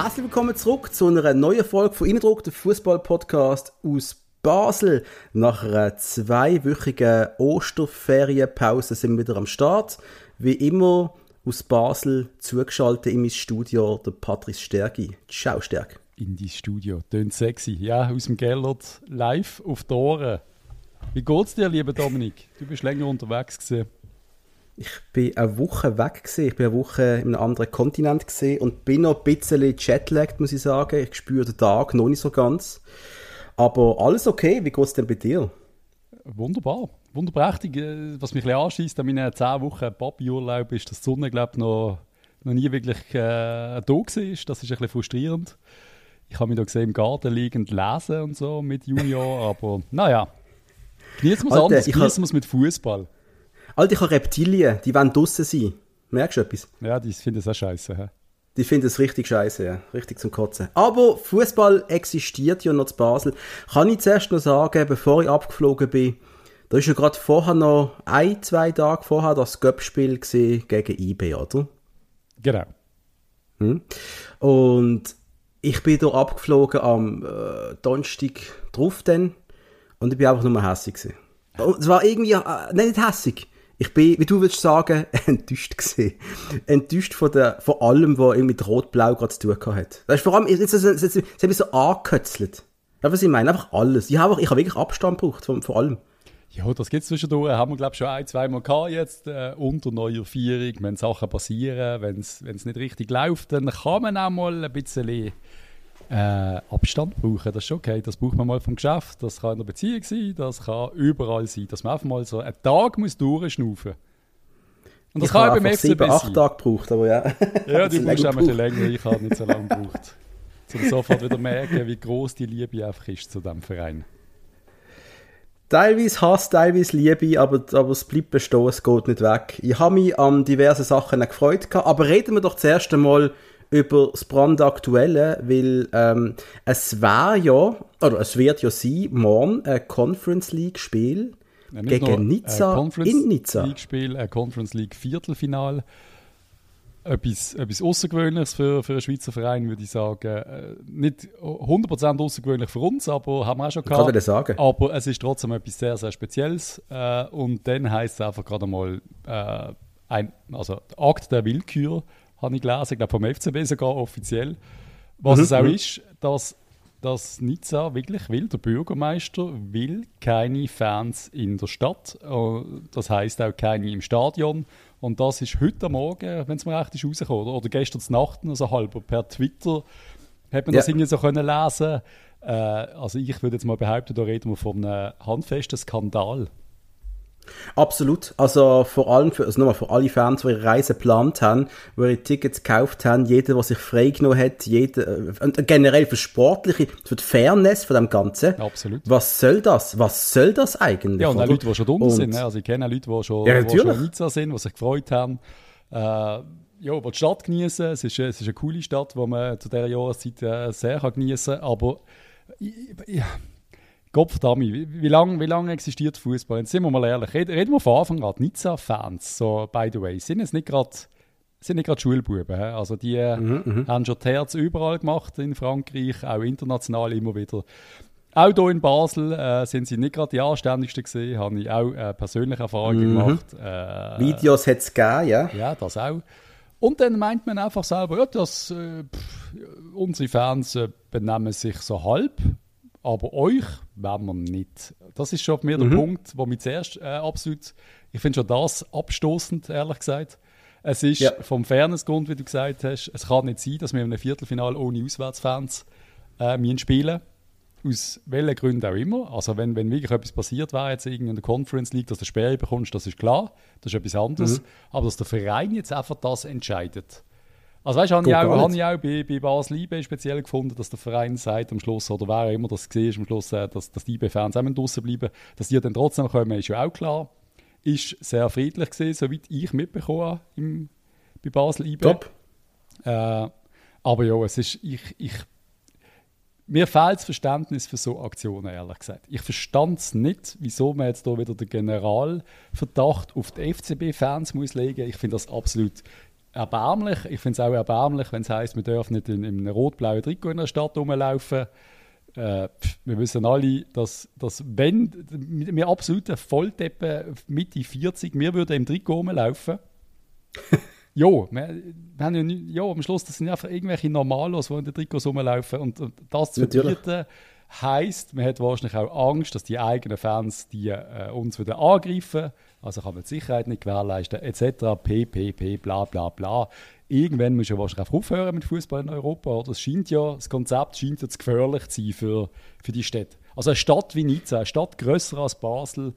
Herzlich willkommen zurück zu einer neuen Folge von Innendruck, der Fußball-Podcast aus Basel. Nach einer zweiwöchigen Osterferienpause sind wir wieder am Start. Wie immer aus Basel zugeschaltet in mein Studio der Patrice Stärki. Ciao Stärk. In dein Studio, tönt sexy. Ja, aus dem Gellert live auf die. Wie geht's dir, lieber Dominik? Du bist länger unterwegs gewesen. Ich bin eine Woche weg gewesen. Ich bin eine Woche in einem anderen Kontinent gesehen und bin noch ein bisschen jetlagged, muss ich sagen. Ich spüre den Tag noch nicht so ganz. Aber alles okay. Wie geht's denn bei dir? Wunderbar. Wunderprächtig. Äh, was mich ein anschießt an meinen 10 Wochen Papi-Urlaub ist, dass die Sonne, glaube noch, noch nie wirklich äh, da war. Das ist ein bisschen frustrierend. Ich habe mich da gesehen im Garten liegend lesen und so mit Junior, aber naja. Genießen wir es anders, genießen wir es mit Fußball. Alter, ich habe Reptilien, die wollen draussen sein. Merkst du etwas? Ja, die finden es auch scheiße. He? Die finden es richtig scheiße, ja. Richtig zum Kotzen. Aber Fußball existiert ja noch zu Basel. Kann ich zuerst noch sagen, bevor ich abgeflogen bin, da ist ja gerade vorher noch ein, zwei Tage vorher das Göppspiel gegen IB, oder? Genau. Hm? Und ich bin da abgeflogen am äh, Donnerstag drauf dann und ich bin einfach nur hässig gewesen. Und es war irgendwie, äh, nicht hässig, ich bin, wie du würdest sagen, enttäuscht gesehen. Enttäuscht von, der, von allem, was mit Rot-Blau gerade zu tun hat. Ist vor allem, jetzt, jetzt, jetzt, jetzt, mich so angekötzelt. Ja, was ich meine, einfach alles. Ich habe, ich habe wirklich Abstand gebraucht von, von allem. Ja, das gibt es zwischendurch. Haben wir, glaube ich, schon ein, zwei Mal gehabt jetzt, äh, unter neuer Vierung. Wenn Sachen passieren, wenn es nicht richtig läuft, dann kann man auch mal ein bisschen äh, Abstand brauchen. Das ist okay. Das braucht man mal vom Geschäft. Das kann in der Beziehung sein, das kann überall sein. Dass man einfach mal so einen Tag muss durchschnaufen Und das ich kann beim FCB sieben, acht Tage gebraucht, aber ja. Ja, du brauchst auch ein bisschen länger. Ich habe nicht so lange gebraucht. Um sofort wieder merken, wie groß die Liebe einfach ist zu diesem Verein. Teilweise Hass, teilweise Liebe, aber, aber es bleibt bestehen, es geht nicht weg. Ich habe mich an diverse Sachen gefreut, aber reden wir doch zuerst einmal über das brandaktuelle, weil ähm, es war ja, oder es wird ja sein, morgen ein Conference League Spiel ja, gegen Nizza in Nizza. League Spiel, ein Conference League Viertelfinal. Etwas, etwas Außergewöhnliches für, für einen Schweizer Verein, würde ich sagen. Äh, nicht 100% außergewöhnlich für uns, aber haben wir auch schon gehabt. Kann ich sagen. Aber es ist trotzdem etwas sehr, sehr Spezielles. Äh, und dann heisst es einfach gerade mal äh, ein also Akt der Willkür habe ich gelesen, ich glaube vom FCB sogar offiziell. Was mhm. es auch mhm. ist, dass, dass Nizza wirklich will, der Bürgermeister will keine Fans in der Stadt. Äh, das heißt auch keine im Stadion. Und das ist heute Morgen, wenn es mir recht ist, rausgekommen. Oder, oder gestern Nacht, also halb per Twitter, hat man ja. das irgendwie so können lesen. Äh, also ich würde jetzt mal behaupten, da reden wir von einem handfesten Skandal. Absolut. Also vor allem für, also nochmal für alle Fans, die ihre Reise geplant haben, die ihre Tickets gekauft haben, jeder, der sich freigenommen hat, jeder, äh, und generell für Sportliche, für die Fairness von dem Ganzen. Absolut. Was soll das? Was soll das eigentlich? Ja, und auch Leute, die schon dumm sind. Ne? Also ich kenne Leute, die schon, ja, die schon Nizza sind, die sich gefreut haben. Äh, ja, die Stadt genießen. Es ist, es ist eine coole Stadt, die man zu dieser Jahreszeit äh, sehr genießen kann. Aber ja, Gottverdammt, wie, wie lange wie lang existiert Fußball? Jetzt sind wir mal ehrlich, reden, reden wir von Anfang an, Nizza-Fans, so by the way, sind es nicht gerade sind nicht gerade Schulbuben. Also die mhm, mhm, haben schon das Herz überall gemacht in Frankreich, auch international immer wieder. Auch hier in Basel äh, sind sie nicht gerade die anständigsten gesehen, habe ich auch äh, persönliche Erfahrungen mhm. gemacht. Äh, Videos hat es gegeben, ja. Ja, das auch. Und dann meint man einfach selber, ja, dass äh, pff, unsere Fans äh, benehmen sich so halb aber euch werden wir nicht. Das ist schon mir mhm. der Punkt, wo mich zuerst äh, absolut, ich finde schon das abstoßend, ehrlich gesagt. Es ist ja. vom Fairnessgrund, wie du gesagt hast, es kann nicht sein, dass wir in einem Viertelfinale ohne Auswärtsfans äh, spielen aus welchen Gründen auch immer. Also wenn, wenn wirklich etwas passiert wäre jetzt in der Conference League, dass du Sperre bekommst, das ist klar, das ist etwas anderes. Mhm. Aber dass der Verein jetzt einfach das entscheidet, also weißt habe ich auch, habe ich auch bei, bei Basel IB speziell gefunden, dass der Verein sagt am Schluss, oder wer immer das gesehen am Schluss, äh, dass, dass die IB-Fans auch draußen bleiben, dass die dann trotzdem kommen, ist ja auch klar. Ist sehr friedlich gesehen, soweit ich mitbekommen habe im, bei Basel IB. Top. Äh, aber ja, es ist, ich, ich, mir fehlt das Verständnis für so Aktionen, ehrlich gesagt. Ich verstand es nicht, wieso man jetzt hier wieder den Generalverdacht auf die FCB-Fans muss legen. Ich finde das absolut erbärmlich. Ich finde es auch erbärmlich, wenn es heisst, wir dürfen nicht in, in einem rot-blauen Trikot in der Stadt rumlaufen. Äh, wir wissen alle, dass, dass wenn wir absolute Vollteppen Mitte 40, wir würden im Trikot rumlaufen. jo, wir, wir haben ja, nicht, jo, am Schluss, das sind einfach irgendwelche Normalos, die in den Trikots rumlaufen. Und, und das zu verbieten, heisst, man hat wahrscheinlich auch Angst, dass die eigenen Fans die, äh, uns wieder angreifen. Also kann man die Sicherheit nicht gewährleisten, etc. PPP, bla bla bla. Irgendwann muss ja wahrscheinlich aufhören mit Fußball in Europa. Oder? Das scheint ja, das Konzept scheint ja zu gefährlich zu sein für, für die Städte. Also eine Stadt wie Nizza, eine Stadt grösser als Basel,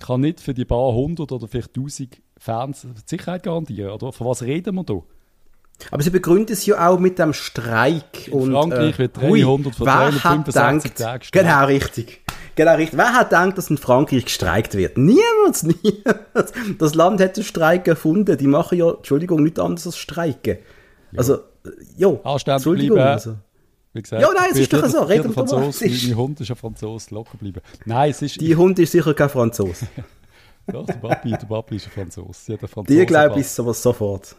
kann nicht für die paar hundert oder vielleicht tausend Fans Sicherheit garantieren. Oder? Von was reden wir da? Aber sie begründen es ja auch mit dem Streik. In und, Frankreich äh, wird 300 von 365 Tagen gestreikt. Genau, richtig. Genau, richtig. Wer hat gedacht, dass in Frankreich gestreikt wird? Niemand, niemand. Das Land hat den Streik erfunden. Die machen ja, Entschuldigung, nichts anderes als streiken. Also, ja, Entschuldigung. Also. Wie gesagt, ja, nein, es ist doch so. Reden wir Mein Hund ist ein Franzose, locker bleiben. Nein, es ist... Die Hund ist sicher kein Franzose. Doch, der Papi, der Papi ist ein Franzose. Die glaube ich aber sofort.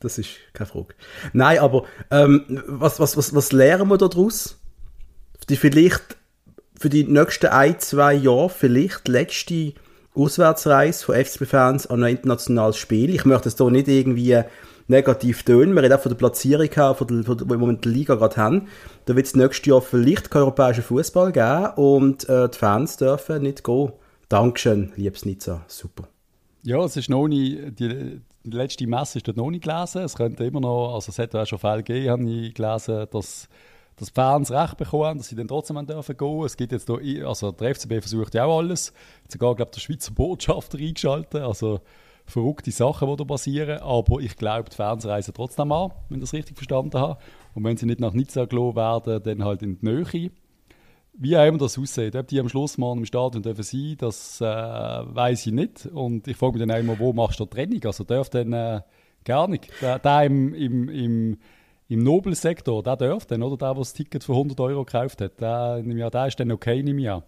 Das ist keine Frage. Nein, aber ähm, was, was, was, was lernen wir daraus? Die vielleicht für die nächsten ein, zwei Jahre vielleicht letzte Auswärtsreise von FCB-Fans an ein internationales Spiel. Ich möchte es hier nicht irgendwie negativ tönen. Wir reden auch von der Platzierung von der, von der, wo wir in der Liga gerade haben. Da wird es nächstes Jahr vielleicht keinen europäischen Fußball geben und äh, die Fans dürfen nicht gehen. Dankeschön, liebes Nizza. Super. Ja, es ist noch nicht, die, die letzte Messe ist dort noch nicht gelesen. Es könnte immer noch, also es hat auch schon Fälle gegeben, habe ich gelesen, dass, dass die Fans Recht bekommen dass sie dann trotzdem dürfen gehen. Es gibt jetzt hier, also der FCB versucht ja auch alles. Sogar, glaube der Schweizer Botschafter eingeschaltet. Also verrückte Sachen, die da passieren. Aber ich glaube, die Fans reisen trotzdem an, wenn ich das richtig verstanden habe. Und wenn sie nicht nach Nizza gelassen werden, dann halt in die Nähe. Wie auch immer das aussieht, ob die am Schluss mal im Stadion dürfen sein, das äh, weiß ich nicht. Und ich frage mich dann auch immer, wo machst du die Trennung? Also darf dann äh, gar nicht. Der, der im, im, im, im Nobelsektor, der darf dann, oder? Der, der das Ticket für 100 Euro gekauft hat, der, ja, der ist dann okay, nehme ich an.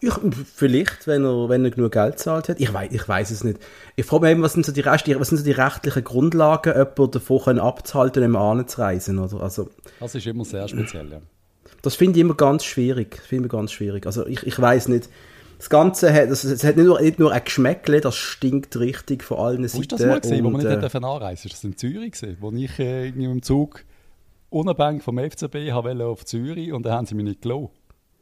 Ich, vielleicht, wenn er, wenn er genug Geld zahlt hat. Ich weiß, ich weiß es nicht. Ich frage mich eben, was sind so die, Rest, was sind so die rechtlichen Grundlagen, jemanden davon abzuhalten, um anzureisen, oder? Also, das ist immer sehr speziell, ja. Das finde ich immer ganz schwierig. Finde ich ganz schwierig. Also ich, ich weiß nicht. Das Ganze hat, das, es hat nicht nur, nicht nur ein Geschmäckle, das stinkt richtig von allen Seiten. Wo ist das mal gesehen, wo man nicht äh, anreisen Ist das in Zürich gewesen, wo ich äh, irgendwie im Zug unabhängig vom FCB habe auf Zürich und dann haben sie mich nicht gelassen.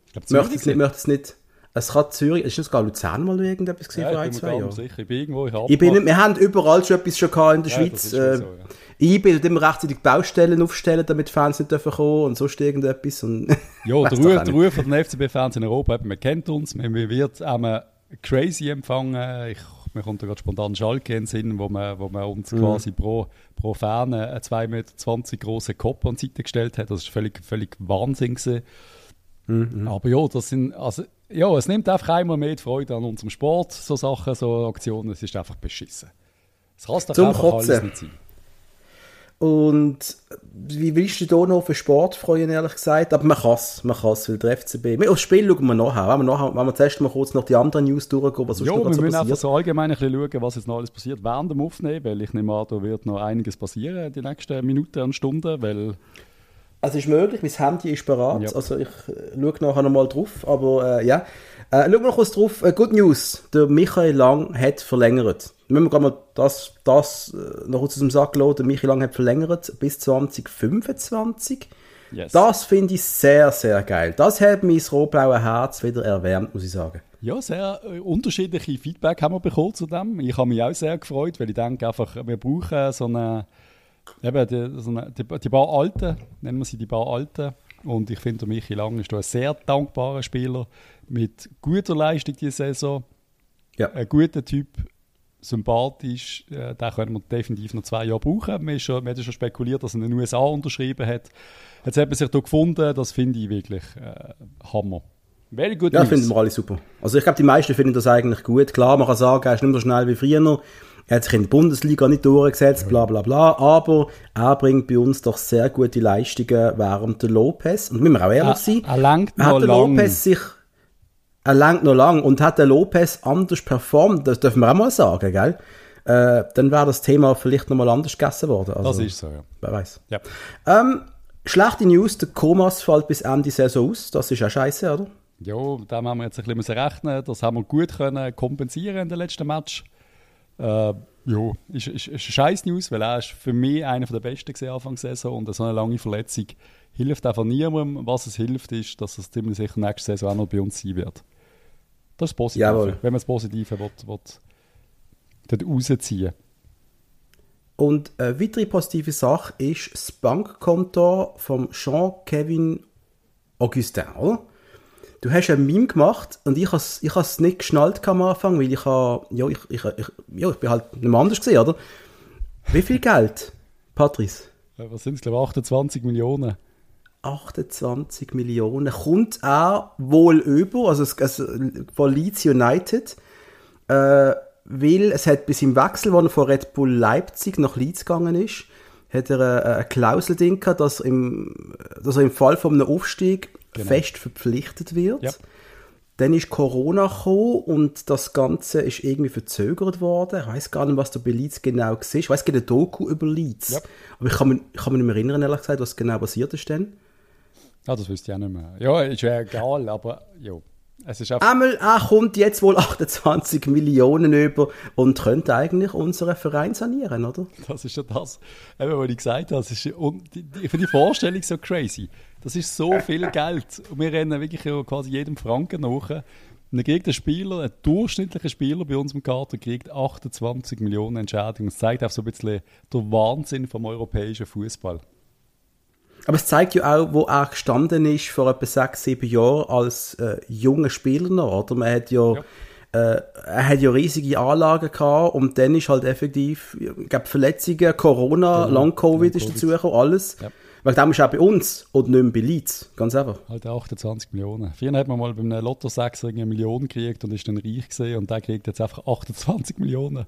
Ich glaube, Zürich möchte es nicht, möchte es nicht. Es kann Zürich, ist das gar Luzern mal irgendetwas gesehen ja, vor ein, zwei Jahren? Sicher. Ich bin irgendwo, ich, ich bin, Wir haben überall schon etwas schon gehabt in der ja, Schweiz. Äh, so, ja. einbildet immer rechtzeitig Baustellen aufstellen, damit Fans nicht dürfen kommen und sonst irgendetwas. Und ja, der Ruf, der Ruf von den FCB-Fans in Europa, man kennt uns, man wird einmal crazy empfangen. Ich, mir kommt da gerade spontan Schalke in den Sinn, wo man, wo man uns mhm. quasi pro, pro Fan einen 2,20 Meter großen Kopf an die Seite gestellt hat. Das war völlig, völlig Wahnsinn. Mhm. Aber ja, das sind, also ja, es nimmt einfach einmal mehr die Freude an unserem Sport, so Sachen, so Aktionen. Es ist einfach beschissen. Es kann doch Zum einfach Kotzen. alles nicht sein. Und wie willst du da noch für Sport freuen, ehrlich gesagt? Aber man kann es, man kann es, weil der FCB... Aufs Spiel schauen wir nachher. Wenn wir, nachher, wenn wir zuerst mal kurz noch die anderen News durchgehen, was sonst ja, noch wir so müssen passiert. einfach so allgemein ein bisschen schauen, was jetzt noch alles passiert während dem Aufnehmen, weil ich nehme an, da wird noch einiges passieren die nächsten Minuten und Stunden, weil also ist möglich, mein Handy ist bereit. Ja. Also ich äh, schaue nachher nochmal drauf. Aber äh, ja. Äh, schauen wir noch kurz drauf. Äh, Good News. Der Michael Lang hat verlängert. Wenn wir gerade mal das, das äh, noch kurz aus dem Sack lassen. Der Michael Lang hat verlängert bis 2025. Yes. Das finde ich sehr, sehr geil. Das hat mein rot-blaue Herz wieder erwärmt, muss ich sagen. Ja, sehr äh, unterschiedliche Feedback haben wir bekommen zu dem. Ich habe mich auch sehr gefreut, weil ich denke einfach, wir brauchen so eine Eben, die, so eine, die, die paar Alten, nennen wir sie die paar Alten. Und ich finde, Michi Lang ist ein sehr dankbarer Spieler mit guter Leistung diese Saison. Ja. Ein guter Typ, sympathisch, äh, den können wir definitiv noch zwei Jahre brauchen. Wir, schon, wir haben schon spekuliert, dass er in den USA unterschrieben hat. Jetzt hat man sich da gefunden, das finde ich wirklich äh, Hammer. Very good Ja, finden wir alle super. Also ich glaube, die meisten finden das eigentlich gut. Klar, man kann sagen, er ist nicht mehr so schnell wie früher. Er hat sich in der Bundesliga nicht durchgesetzt, bla bla bla. Aber er bringt bei uns doch sehr gute Leistungen während der Lopez. Und müssen wir auch ehrlich sein, er, er langt noch hat der lang. Lopez sich er langt noch lang und hat der Lopez anders performt, das dürfen wir auch mal sagen, gell? äh, dann wäre das Thema vielleicht nochmal anders gegessen worden. Also, das ist so, ja. Wer weiß. ja. Ähm, schlechte News, der Komas fällt bis Ende Saison aus. Das ist auch scheiße, oder? Ja, da haben wir jetzt ein bisschen rechnen Das haben wir gut können kompensieren in den letzten Match. Äh, ja, ist, ist, ist scheiß News, weil er ist für mich einer der besten gesehen Anfang der Saison und so eine lange Verletzung hilft einfach niemandem. Was es hilft, ist, dass es ziemlich sicher nächste Saison auch noch bei uns sein wird. Das ist positiv, Jawohl. wenn man das Positive will, will, dort rausziehen Und eine weitere positive Sache ist das Bankkonto von Jean-Kevin Augustin, oder? Du hast ein Meme gemacht und ich habe es ich has nicht geschnallt am Anfang, weil ich habe, ja, ich, ich, ich, ja, ich bin halt nicht anders gesehen, oder? Wie viel Geld, Patrice? Äh, Was sind es, glaube ich, 28 Millionen? 28 Millionen. Kommt auch wohl über, also, es, also von Leeds United, äh, weil es hat bis im Wechsel, wo er von Red Bull Leipzig nach Leeds gegangen ist, hat er eine, eine Klausel drin gehabt, dass, im, dass er im Fall von einem Aufstieg Genau. fest verpflichtet wird. Ja. Dann ist Corona gekommen und das Ganze ist irgendwie verzögert worden. Ich weiß gar nicht, was da bei Leeds genau war. Ich weiß, es gibt eine Doku über Leeds. Ja. Aber ich kann, mich, ich kann mich nicht mehr erinnern, ehrlich gesagt, was genau passiert ist dann. Ja, das wüsste ich auch nicht mehr. Ja, ist ja egal, aber ja. Es ist Einmal er kommt jetzt wohl 28 Millionen über und könnte eigentlich unseren Verein sanieren, oder? das ist ja das, eben, was ich gesagt habe. Das ist, ich finde die Vorstellung so crazy. Das ist so viel Geld. Und wir rennen wirklich ja quasi jedem Franken nach. Und dann kriegt ein Spieler, ein durchschnittlicher Spieler bei uns im Kader, kriegt 28 Millionen Entschädigung. Das zeigt auch so ein bisschen den Wahnsinn vom europäischen Fußball. Aber es zeigt ja auch, wo er gestanden ist vor etwa sechs, sieben Jahren als äh, junger Spieler noch, oder? Man hat ja, Ja. Äh, er hat ja riesige Anlagen gehabt und dann ist halt effektiv, ich glaube, Verletzungen, Corona, Genau. Long-Covid ist Long-Covid. dazugekommen, alles. Ja. Weil dem ist auch bei uns und nicht mehr bei Leeds, ganz einfach. Halt 28 Millionen. Früher hat man mal bei einem Lotto 6 eine Million gekriegt und ist dann reich gesehen und der kriegt jetzt einfach 28 Millionen.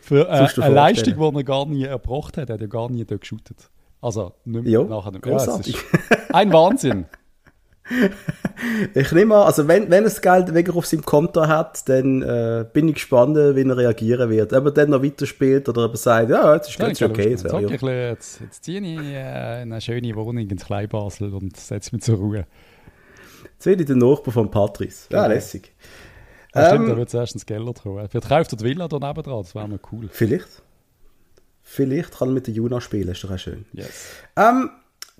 Für äh, eine Leistung, die er gar nie erbracht hat. Er hat ja gar nie dort geshootet. Also, nicht mehr Ja, nachher. nicht- es ist ein Wahnsinn. Ich nehme an, also wenn, wenn er das Geld wirklich auf seinem Konto hat, dann äh, bin ich gespannt, wie er reagieren wird. Ob er dann noch weiterspielt oder ob er sagt, ja, jetzt ist Ja, ganz okay. Ich ja. ein bisschen, jetzt, jetzt ziehe ich äh, in eine schöne Wohnung ins Kleinbasel und setze mich zur Ruhe. Jetzt werde ich der Nachbar von Patrice. Ja, Genau. lässig. Ja, stimmt, Ähm, da wird zuerst ins Gellert kommen. Vielleicht kauft er die Villa da nebendran, das wäre noch cool. Vielleicht. Vielleicht kann er mit der Juna spielen, ist doch auch schön. Yes. Ähm,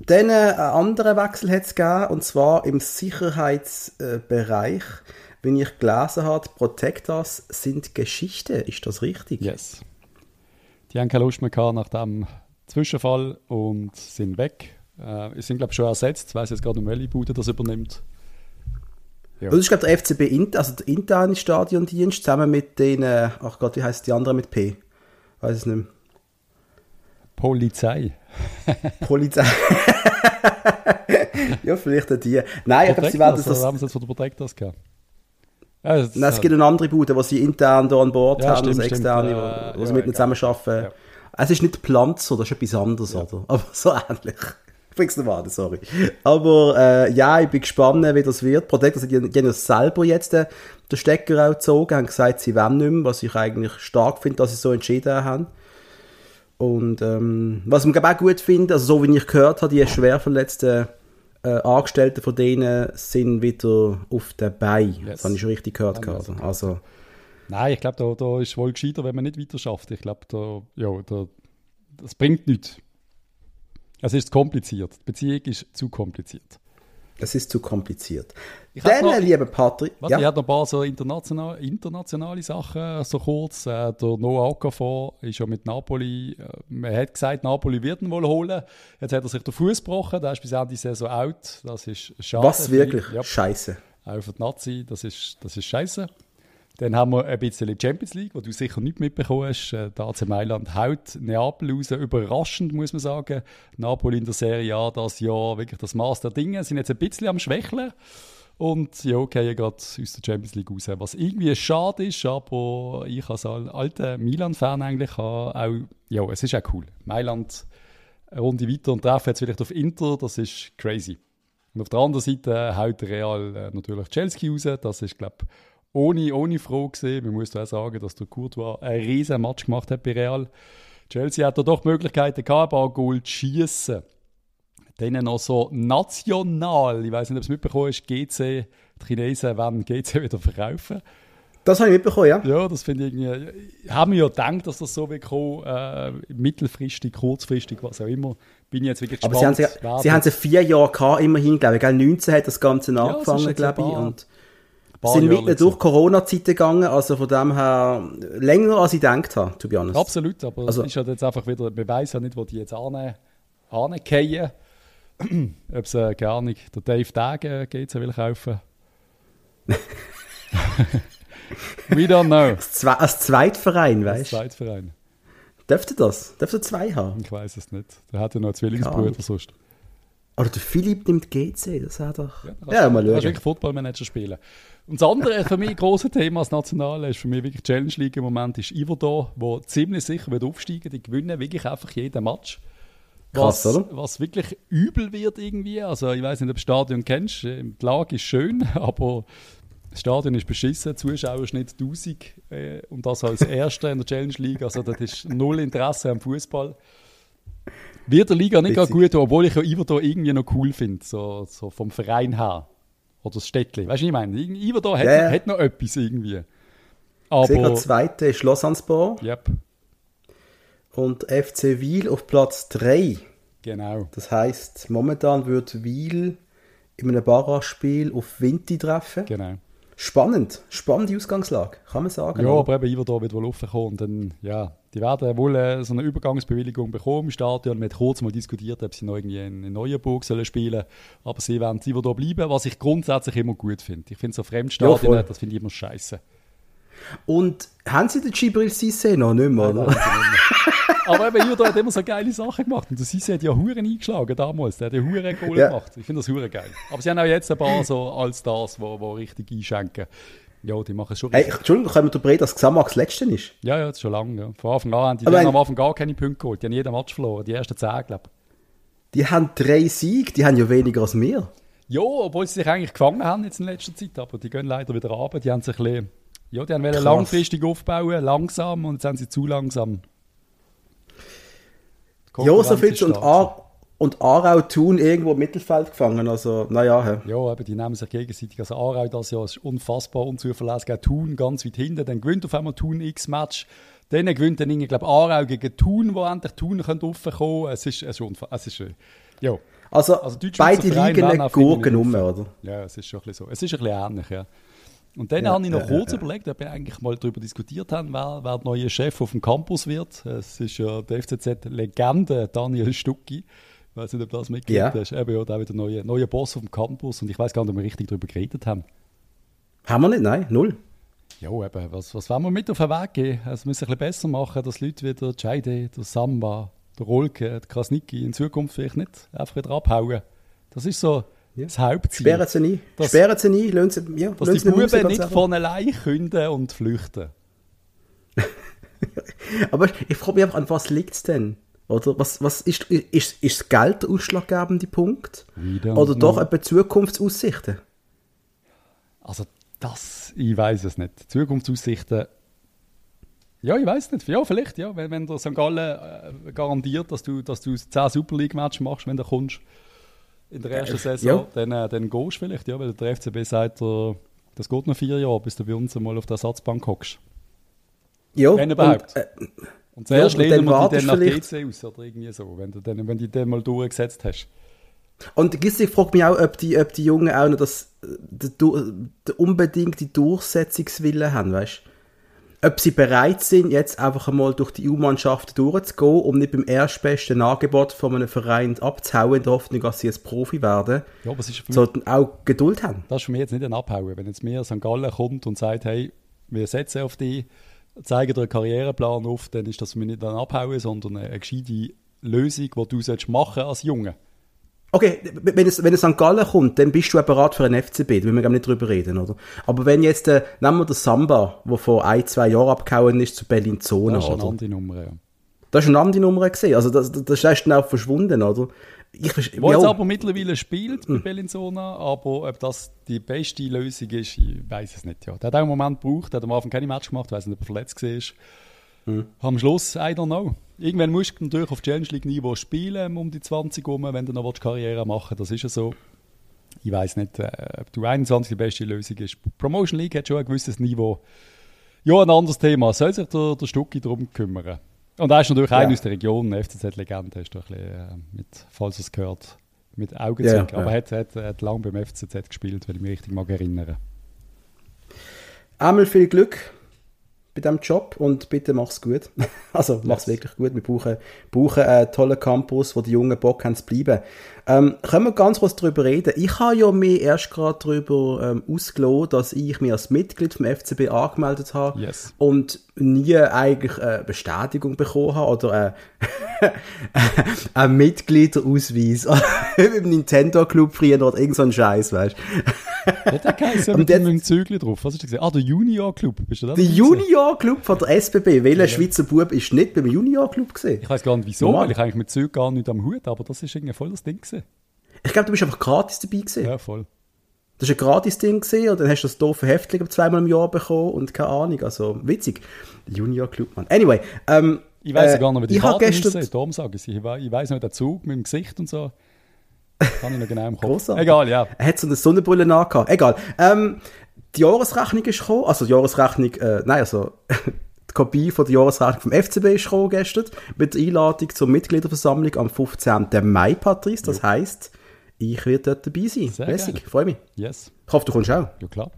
dann äh, einen anderen Wechsel hat es gegeben, und zwar im Sicherheitsbereich. Wenn ich gelesen habe, Protectors sind Geschichte. Ist das richtig? Yes. Die haben keine Lust mehr gehabt nach dem Zwischenfall und sind weg. Äh, sind, glaube ich, schon ersetzt. Ich weiß jetzt gerade, um welche Bude das übernimmt. Ja. Das ist, glaube der FCB, int- also der interne Stadiondienst, zusammen mit den, äh, ach Gott, wie heißt die andere mit P? Weiß es nicht mehr. Polizei. Polizei. ja, vielleicht auch die. Nein, ich glaube, sie werden das. oder haben sie jetzt von der Protectors gehabt? Ja, Nein, es gibt eine andere Bude, die sie intern da an Bord Ja, haben, stimmt, also externe, äh, wo, wo sie ja, mit ihnen zusammenarbeiten. Ja. Es ist nicht Planzer, das ist etwas anderes, oder? Aber so ähnlich. Ich bring's noch an, sorry. Aber äh, ja, ich bin gespannt, wie das wird. Protectors die, die haben ja selber jetzt äh, den Stecker auch gezogen, haben gesagt, sie wollen nicht mehr, was ich eigentlich stark finde, dass sie so entschieden haben. Und ähm, was ich auch gut finde, also so wie ich gehört habe, die schwer verletzten äh, Angestellten von denen sind wieder auf der Beine. Yes. Das habe ich schon richtig gehört. Ja, Also, also Nein, ich glaube, da, da ist wohl gescheiter, wenn man nicht weiter schafft. Ich glaube, da, ja, da, das bringt nichts. Es ist kompliziert. Die Beziehung ist zu kompliziert. Das ist zu kompliziert. Ich Dann, noch- äh, lieber Patrick, Warte, Ich ja, habe noch ein paar so international, internationale Sachen, äh, so kurz. Äh, der Noah Okafor ist ja mit Napoli, äh, man hat gesagt, Napoli wird ihn wohl holen. Jetzt hat er sich den Fuß gebrochen, der ist bis Ende Saison out. Das ist schade. was wirklich? Ja, Scheiße. auch für die Nazi, das ist, das ist scheiße. Dann haben wir ein bisschen Champions League, wo du sicher nicht mitbekommen hast. Äh, Der AC Mailand haut Neapel raus. Überraschend, muss man sagen. Napoli in der Serie A das Jahr wirklich das Maß der Dinge. Sind jetzt ein bisschen am Schwächeln. Und ja, gehen gerade aus der Champions League raus. Was irgendwie schade ist, aber ich als al- alter Milan-Fan eigentlich auch, ja, es ist auch cool. Mailand eine Runde weiter und treffen jetzt vielleicht auf Inter, das ist crazy. Und auf der anderen Seite haut Real äh, natürlich Chelsea raus. Das ist, glaube ich, ohne, ohne Frage gesehen. Man muss auch sagen, dass der Courtois einen riesen Match gemacht hat bei Real. Chelsea hat da doch Möglichkeiten gehabt, ein Goal zu schießen. Dann noch so national, ich weiß nicht, ob es mitbekommen ist, GC, die Chinesen wollen GC wieder verkaufen. Das habe ich mitbekommen, ja. Ja, das finde ich irgendwie. Ich habe mir ja gedacht, dass das so wird kommen, äh, mittelfristig, kurzfristig, was auch immer. Bin ich jetzt wirklich gespannt. Aber sie haben, sie, sie haben sie vier Jahre gehabt, immerhin, glaube ich. 19 hat das Ganze ja, angefangen, glaube ich. Und sind mitten durch Corona-Zeiten gegangen, also von dem her länger, als ich gedacht habe, to be honest. Absolut, aber also, es ist halt jetzt einfach wieder, weiß ja nicht, wo die jetzt annehmen. Ob es, äh, gar nicht, der Dave Dage geht, will kaufen. We don't know. Als, Zwe als Zweitverein, weißt du? Als Zweitverein. Dürfte das? Dürfte zwei haben? Ich weiß es nicht. Der hat ja noch einen Zwillingsbruder sonst. Oder der Philipp nimmt GC, das hat doch. Ja, ja mal schauen. Kannst wirklich Footballmanager spielen. Und das andere für mich große Thema als Nationale ist für mich wirklich Challenge League im Moment ist Ivo da, wo ziemlich sicher wird aufsteigen. Die gewinnen wirklich einfach jeden Match. Was, Krass, oder? Was wirklich übel wird irgendwie. Also ich weiß nicht, ob du das Stadion kennst. Die Lage ist schön, aber das Stadion ist beschissen, Zuschauerschnitt 1000 äh, und das als Erster in der Challenge League. Also das ist null Interesse am Fußball. Wird der Liga nicht gar gut, obwohl ich ja Ivo irgendwie noch cool finde, so, so vom Verein her. Oder das Städtli. Weißt du, was ich meine? Ivo da hat, yeah. hat noch etwas irgendwie. Aber, ich sehe gerade zweite ist Lausanne Yep. Und FC Wiel auf Platz 3. Genau. Das heißt, momentan wird Wiel in einem Barrage-Spiel auf Vinti treffen. Genau. Spannend, spannende Ausgangslage, kann man sagen. Ja, aber eben da wird wohl raufkommen und dann, ja, die werden wohl äh, so eine Übergangsbewilligung bekommen im Stadion. Wir haben kurz mal diskutiert, ob sie noch irgendwie in Neuenburg sollen spielen aber sie werden Ivo da bleiben, was ich grundsätzlich immer gut finde. Ich finde so Fremdstadien, ja, das finde ich immer scheiße. Und haben sie den Gibril Cissé noch nicht mehr, oder? Aber eben, Judo hat immer so geile Sachen gemacht. Und der Cissé hat ja Huren eingeschlagen damals. Der hat ja Huren Goal ja. gemacht. Ich finde das Huren geil. Aber sie haben auch jetzt ein paar so als das, wo, wo richtig einschenken. Ja, die machen es schon richtig. Hey, Entschuldigung, können wir darüber reden, dass Xamax Letzte ist? Ja, ja, das ist schon lange. Ja. Von Anfang an haben die, haben am Anfang gar keine Punkte geholt. Die haben jeden Match verloren. Die ersten zehn, glaube ich. Die haben drei Siege. Die haben ja weniger als wir. Ja, obwohl sie sich eigentlich gefangen haben jetzt in letzter Zeit. Aber die gehen leider wieder runter. Die haben sich ein bisschen ja, die wollen langfristig aufbauen, langsam und jetzt sind sie zu langsam. Josefitz und, Ar und Aarau tun irgendwo im Mittelfeld gefangen. Also, naja. Ja, aber die nehmen sich gegenseitig. Also Aarau das Jahr ist unfassbar unzuverlässig. Thun ganz weit hinten. Dann gewinnt auf einmal Thun X-Match. Dann gewinnt dann, ich glaube, Aarau gegen Thun, wo endlich Thun raufkommen können. Es ist, es ist, es ist ja. Also, also beide liegen Gurken um, oder? Ja, es ist schon ein bisschen so. Es ist ein bisschen ähnlich, ja. Und dann ja, habe ich noch ja, kurz ja, überlegt, ob wir eigentlich mal darüber diskutiert haben, wer, wer der neue Chef auf dem Campus wird. Es ist ja der FCZ-Legende Daniel Stucki. Ich weiß nicht, ob du das mitgekriegt ja. hast. Eben ja, der wird der neue, neue Boss auf dem Campus und ich weiß gar nicht, ob wir richtig darüber geredet haben. Haben wir nicht? Nein, null. Ja, eben, was, was wollen wir mit auf den Weg geben? Also, wir müssen ein bisschen besser machen, dass Leute wie der Jaide, der Samba, der Rolke, der Krasnicki in Zukunft vielleicht nicht einfach wieder abhauen. Das ist so ja. Das Hauptziel. Sperren sie nie. Dass, Sperren sie nie. Lassen sie, ja, dass die Buben nicht von allein künden und flüchten. Aber ich frage mich einfach, an was liegt es denn? Oder was, was ist, ist, ist das Geld der ausschlaggebende Punkt? Oder doch etwa Zukunftsaussichten? Also das, ich weiß es nicht. Zukunftsaussichten, ja, ich weiß nicht. Ja, vielleicht, ja. Wenn, wenn der St. Gallen äh, garantiert, dass du, dass du 10 Super League-Matches machst, wenn du kommst, in der ersten Saison, ja. dann, äh, dann gehst du vielleicht, ja, weil der FCB sagt, äh, das geht noch vier Jahre, bis du bei uns einmal auf der Ersatzbank hockst. Ja. Wenn überhaupt. Und, äh, und zuerst ja, lehnen wir die dann nach GC aus oder irgendwie so, wenn du dann, wenn die dann mal durchgesetzt hast. Und ich frage mich auch, ob die, ob die Jungen auch noch das, den, den unbedingte Durchsetzungswille haben, weißt ob sie bereit sind, jetzt einfach einmal durch die EU-Mannschaft durchzugehen, um nicht beim erstbesten Angebot von einem Verein abzuhauen, in der Hoffnung, dass sie als Profi werden, ja, aber ist sollten auch Geduld haben. Das ist für mich jetzt nicht ein Abhauen. Wenn jetzt mir St. Gallen kommt und sagt, hey, wir setzen auf die, zeigen dir einen Karriereplan auf, dann ist das für mich nicht ein Abhauen, sondern eine, gescheite Lösung, die du machen als Junge. Okay, wenn es, wenn es St. Gallen kommt, dann bist du bereit für einen FCB, da will wir gar nicht drüber reden, oder? Aber wenn jetzt, äh, nehmen wir den Samba, der vor ein, zwei Jahren abgehauen ist zu Berlin-Zona, Das ist eine andere Nummer, ja. Das ist eine andere Nummer gesehen, also das, das ist dann auch verschwunden, oder? Ich, Wo jetzt aber mittlerweile spielt bei Bellinzona, aber ob das die beste Lösung ist, ich weiß es nicht. Ja. Der hat auch einen Moment gebraucht, der hat am Anfang keine Match gemacht, weiß nicht, ob er verletzt war. Mhm. Am Schluss, I don't know. Irgendwann musst du natürlich auf Challenge League Niveau spielen, um die 20 herum, wenn du noch Karriere machen willst. Das ist ja so. Ich weiß nicht, äh, ob du 21 die beste Lösung ist. Promotion League hat schon ein gewisses Niveau. Ja, ein anderes Thema. Soll sich der, der Stucki darum kümmern? Und er ist natürlich ja. einer aus der Region, FCZ-Legende, hast du ein bisschen äh, mit, falls es gehört, mit Augenzwinkern. Ja, Aber er hat, hat, hat lange beim FCZ gespielt, wenn ich mich richtig mag erinnern. Einmal viel Glück bei diesem Job und bitte mach's gut. also mach's yes. wirklich gut. Wir brauchen, brauchen einen tollen Campus, wo die Jungen Bock haben zu bleiben. Ähm, können wir ganz kurz darüber reden? Ich habe ja mir erst gerade darüber ähm, ausgelassen, dass ich mich als Mitglied vom FCB angemeldet habe yes. und nie eigentlich eine Bestätigung bekommen habe oder äh, einen Mitgliederausweis im Nintendo Club früher oder irgend so ein Scheiß, weißt du? Ja, der geheißen mit dem Zügel drauf. Was hast du gesagt? Ah, der Junior Club. Bist du da der Junior Club von der SBB. Welcher ja. Schweizer Bub ist nicht beim Junior Club gesehen? Ich weiß gar nicht wieso, Normal. weil ich eigentlich mit Züg gar nicht am Hut, aber das ist irgendwie voll das Ding gewesen. Ich glaube, du bist einfach gratis dabei gewesen. Ja, voll. Das war ein Gratis-Ding und dann hast du das doofe Heftling zweimal im Jahr bekommen und keine Ahnung, also witzig. Junior Club, Mann. Anyway, ähm, Ich weiß äh, gar nicht, wie die Karte gestern... ist, darum sage ich Ich, weiß noch, der Zug mit dem Gesicht und so. Kann ich noch genau im Kopf. Großartig. Egal, ja. Er hat so eine Sonnenbrille nachgehabt. Egal. Ähm, die Jahresrechnung ist gekommen, also die Jahresrechnung, äh, nein, also die Kopie von der Jahresrechnung vom FCB ist gekommen gestern, mit der Einladung zur Mitgliederversammlung am 15. Mai, Patrice. Das jo. heisst, ich werde dort dabei sein. Sehr Lässig, freue mich. Yes. Ich hoffe, du kommst auch. Ja, klar.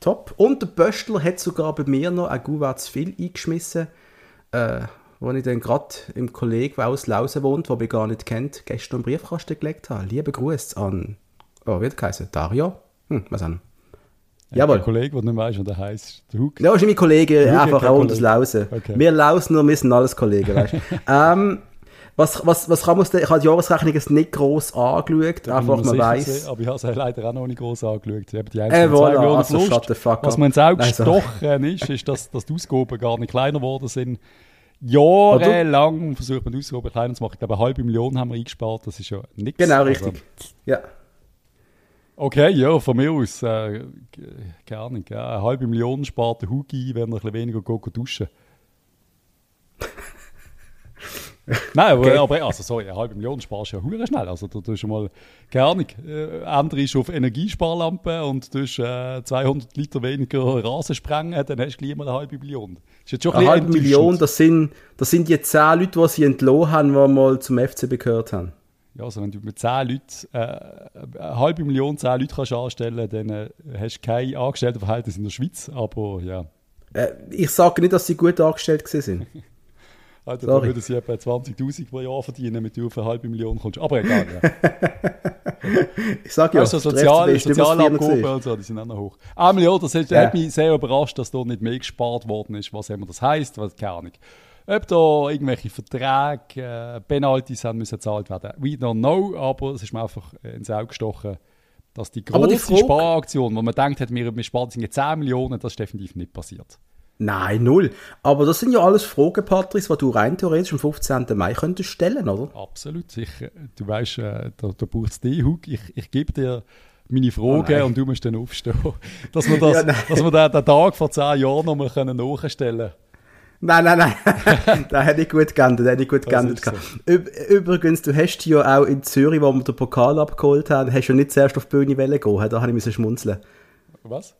Top. Und der Böstler hat sogar bei mir noch ein Gouvert zu viel eingeschmissen, äh, wo ich dann gerade im Kollegen, der aus Lausen wohnt, den ich gar nicht kennt, gestern einen Briefkasten gelegt habe. Liebe Grüße an, oh, wie hat er Dario? Hm, was an? Jawohl. Ein Kollege, der nicht weiss, wie der Hug. Ja, ist mein Kollege, einfach auch unter Lausen. Okay. Wir Lausen, wir sind alles Kollegen, weißt du. ähm, was, was, was kann man Ich habe die Jahresrechnung nicht gross angeschaut, ja, einfach man weiß. Aber ich habe es leider auch noch nicht gross angeschaut. Ich habe die äh, voilà, also shut the fuck Was man ins Auge gestochen ist, ist, dass, dass die Ausgaben gar nicht kleiner geworden sind. Jahrelang versucht man die Ausgaben kleiner zu machen. Ich glaube, eine halbe Million haben wir eingespart. Das ist ja nichts. Genau, richtig. Also, ja. Okay, ja, von mir aus, äh, keine Ahnung, ja, eine halbe Million spart der Hugi, wenn er ein bisschen weniger geht, duschen. Nein, aber, okay. aber also, sorry, eine halbe Million sparst du ja hure schnell. Also, du tust schon mal, keine Ahnung, äh, änderst auf Energiesparlampe und du äh, 200 Liter weniger Rasen sprengen, dann hast du gleich mal eine halbe Million. Das ist eine halbe Million, das sind, das sind die 10 Leute, die sie entlohnt haben, die mal zum FCB gehört haben. Ja, also wenn du mit 10 Leuten, äh, eine halbe Million, 10 Leute kannst anstellen dann äh, hast du kein Angestelltenverhältnis in der Schweiz, aber ja. Äh, ich sage nicht, dass sie gut angestellt sind. Also, da würden sie etwa 20'000 pro Jahr verdienen, mit du auf eine halbe Million kommst. Aber egal, ja. ich sage ja, also Sozial, Sozialabgaben und so, die sind auch noch hoch. Einmal, ja, das hat, ja. hat mich sehr überrascht, dass da nicht mehr gespart worden ist. Was immer das heisst, was, keine Ahnung. Ob da irgendwelche Verträge, äh, Penalties haben müssen gezahlt werden, we don't know, aber es ist mir einfach ins Auge gestochen, dass die große Sparaktion, wo man denkt, wir, wir sparen 10 Millionen, das ist definitiv nicht passiert. Nein, null. Aber das sind ja alles Fragen, Patrice, die du rein theoretisch am 15. Mai könntest stellen, oder? Absolut. sicher. du weißt, äh, da, da braucht es dich, Hug. Ich, ich gebe dir meine Fragen oh und du musst dann aufstehen. Dass wir, das, ja, dass wir den, den, Tag vor zehn Jahren nochmal nachstellen können. Nein, nein, nein. das hätte ich gut geändert. Hätte ich gut geändert. So. Übrigens, du hast ja auch in Zürich, wo wir den Pokal abgeholt haben, hast du ja nicht zuerst auf die Bühne gehen. Da habe ich schmunzeln. Was?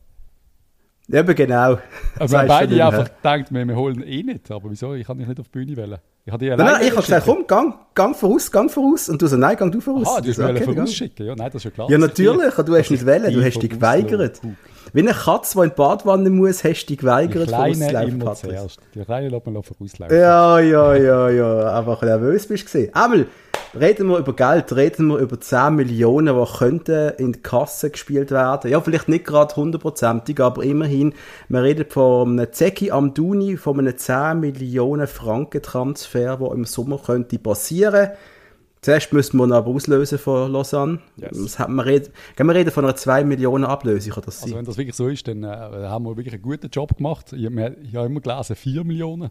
Eben genau. Also wir haben beide einfach gedacht, wir, wir holen eh nicht. Aber wieso? Ich kann dich nicht auf die Bühne wählen. Ich habe nein, nein, ich habe gesagt, komm, gang, gang voraus, gang voraus. Und du so, nein, gang du voraus. Ah, du hast okay, vorausschicken. Ja, nein, das ist ja klar. Ja, natürlich. Du hast nicht wählen, du hast dich geweigert. Wie eine Katze, die in die Badwanne muss, hast du dich geweigert, vorauszulaufen, Patrick. Die Kleine lässt man vorauslaufen. Ja, ja, ja, ja. Einfach nervös bist du gesehen. Einmal, reden wir über Geld, reden wir über 10 Millionen, die könnten in die Kasse gespielt werden. Ja, vielleicht nicht gerade hundertprozentig, aber immerhin. Wir reden von einem Zeki Amduni, von einem 10 Millionen Franken Transfer, der im Sommer könnte passieren könnte. Zuerst müssen wir ihn aber auslösen von Lausanne. Yes. wir, reden, wir reden von einer 2 Millionen Ablösung. Das also wenn das wirklich so ist, dann äh, haben wir wirklich einen guten Job gemacht. Ich, ich habe immer gelesen 4 Millionen.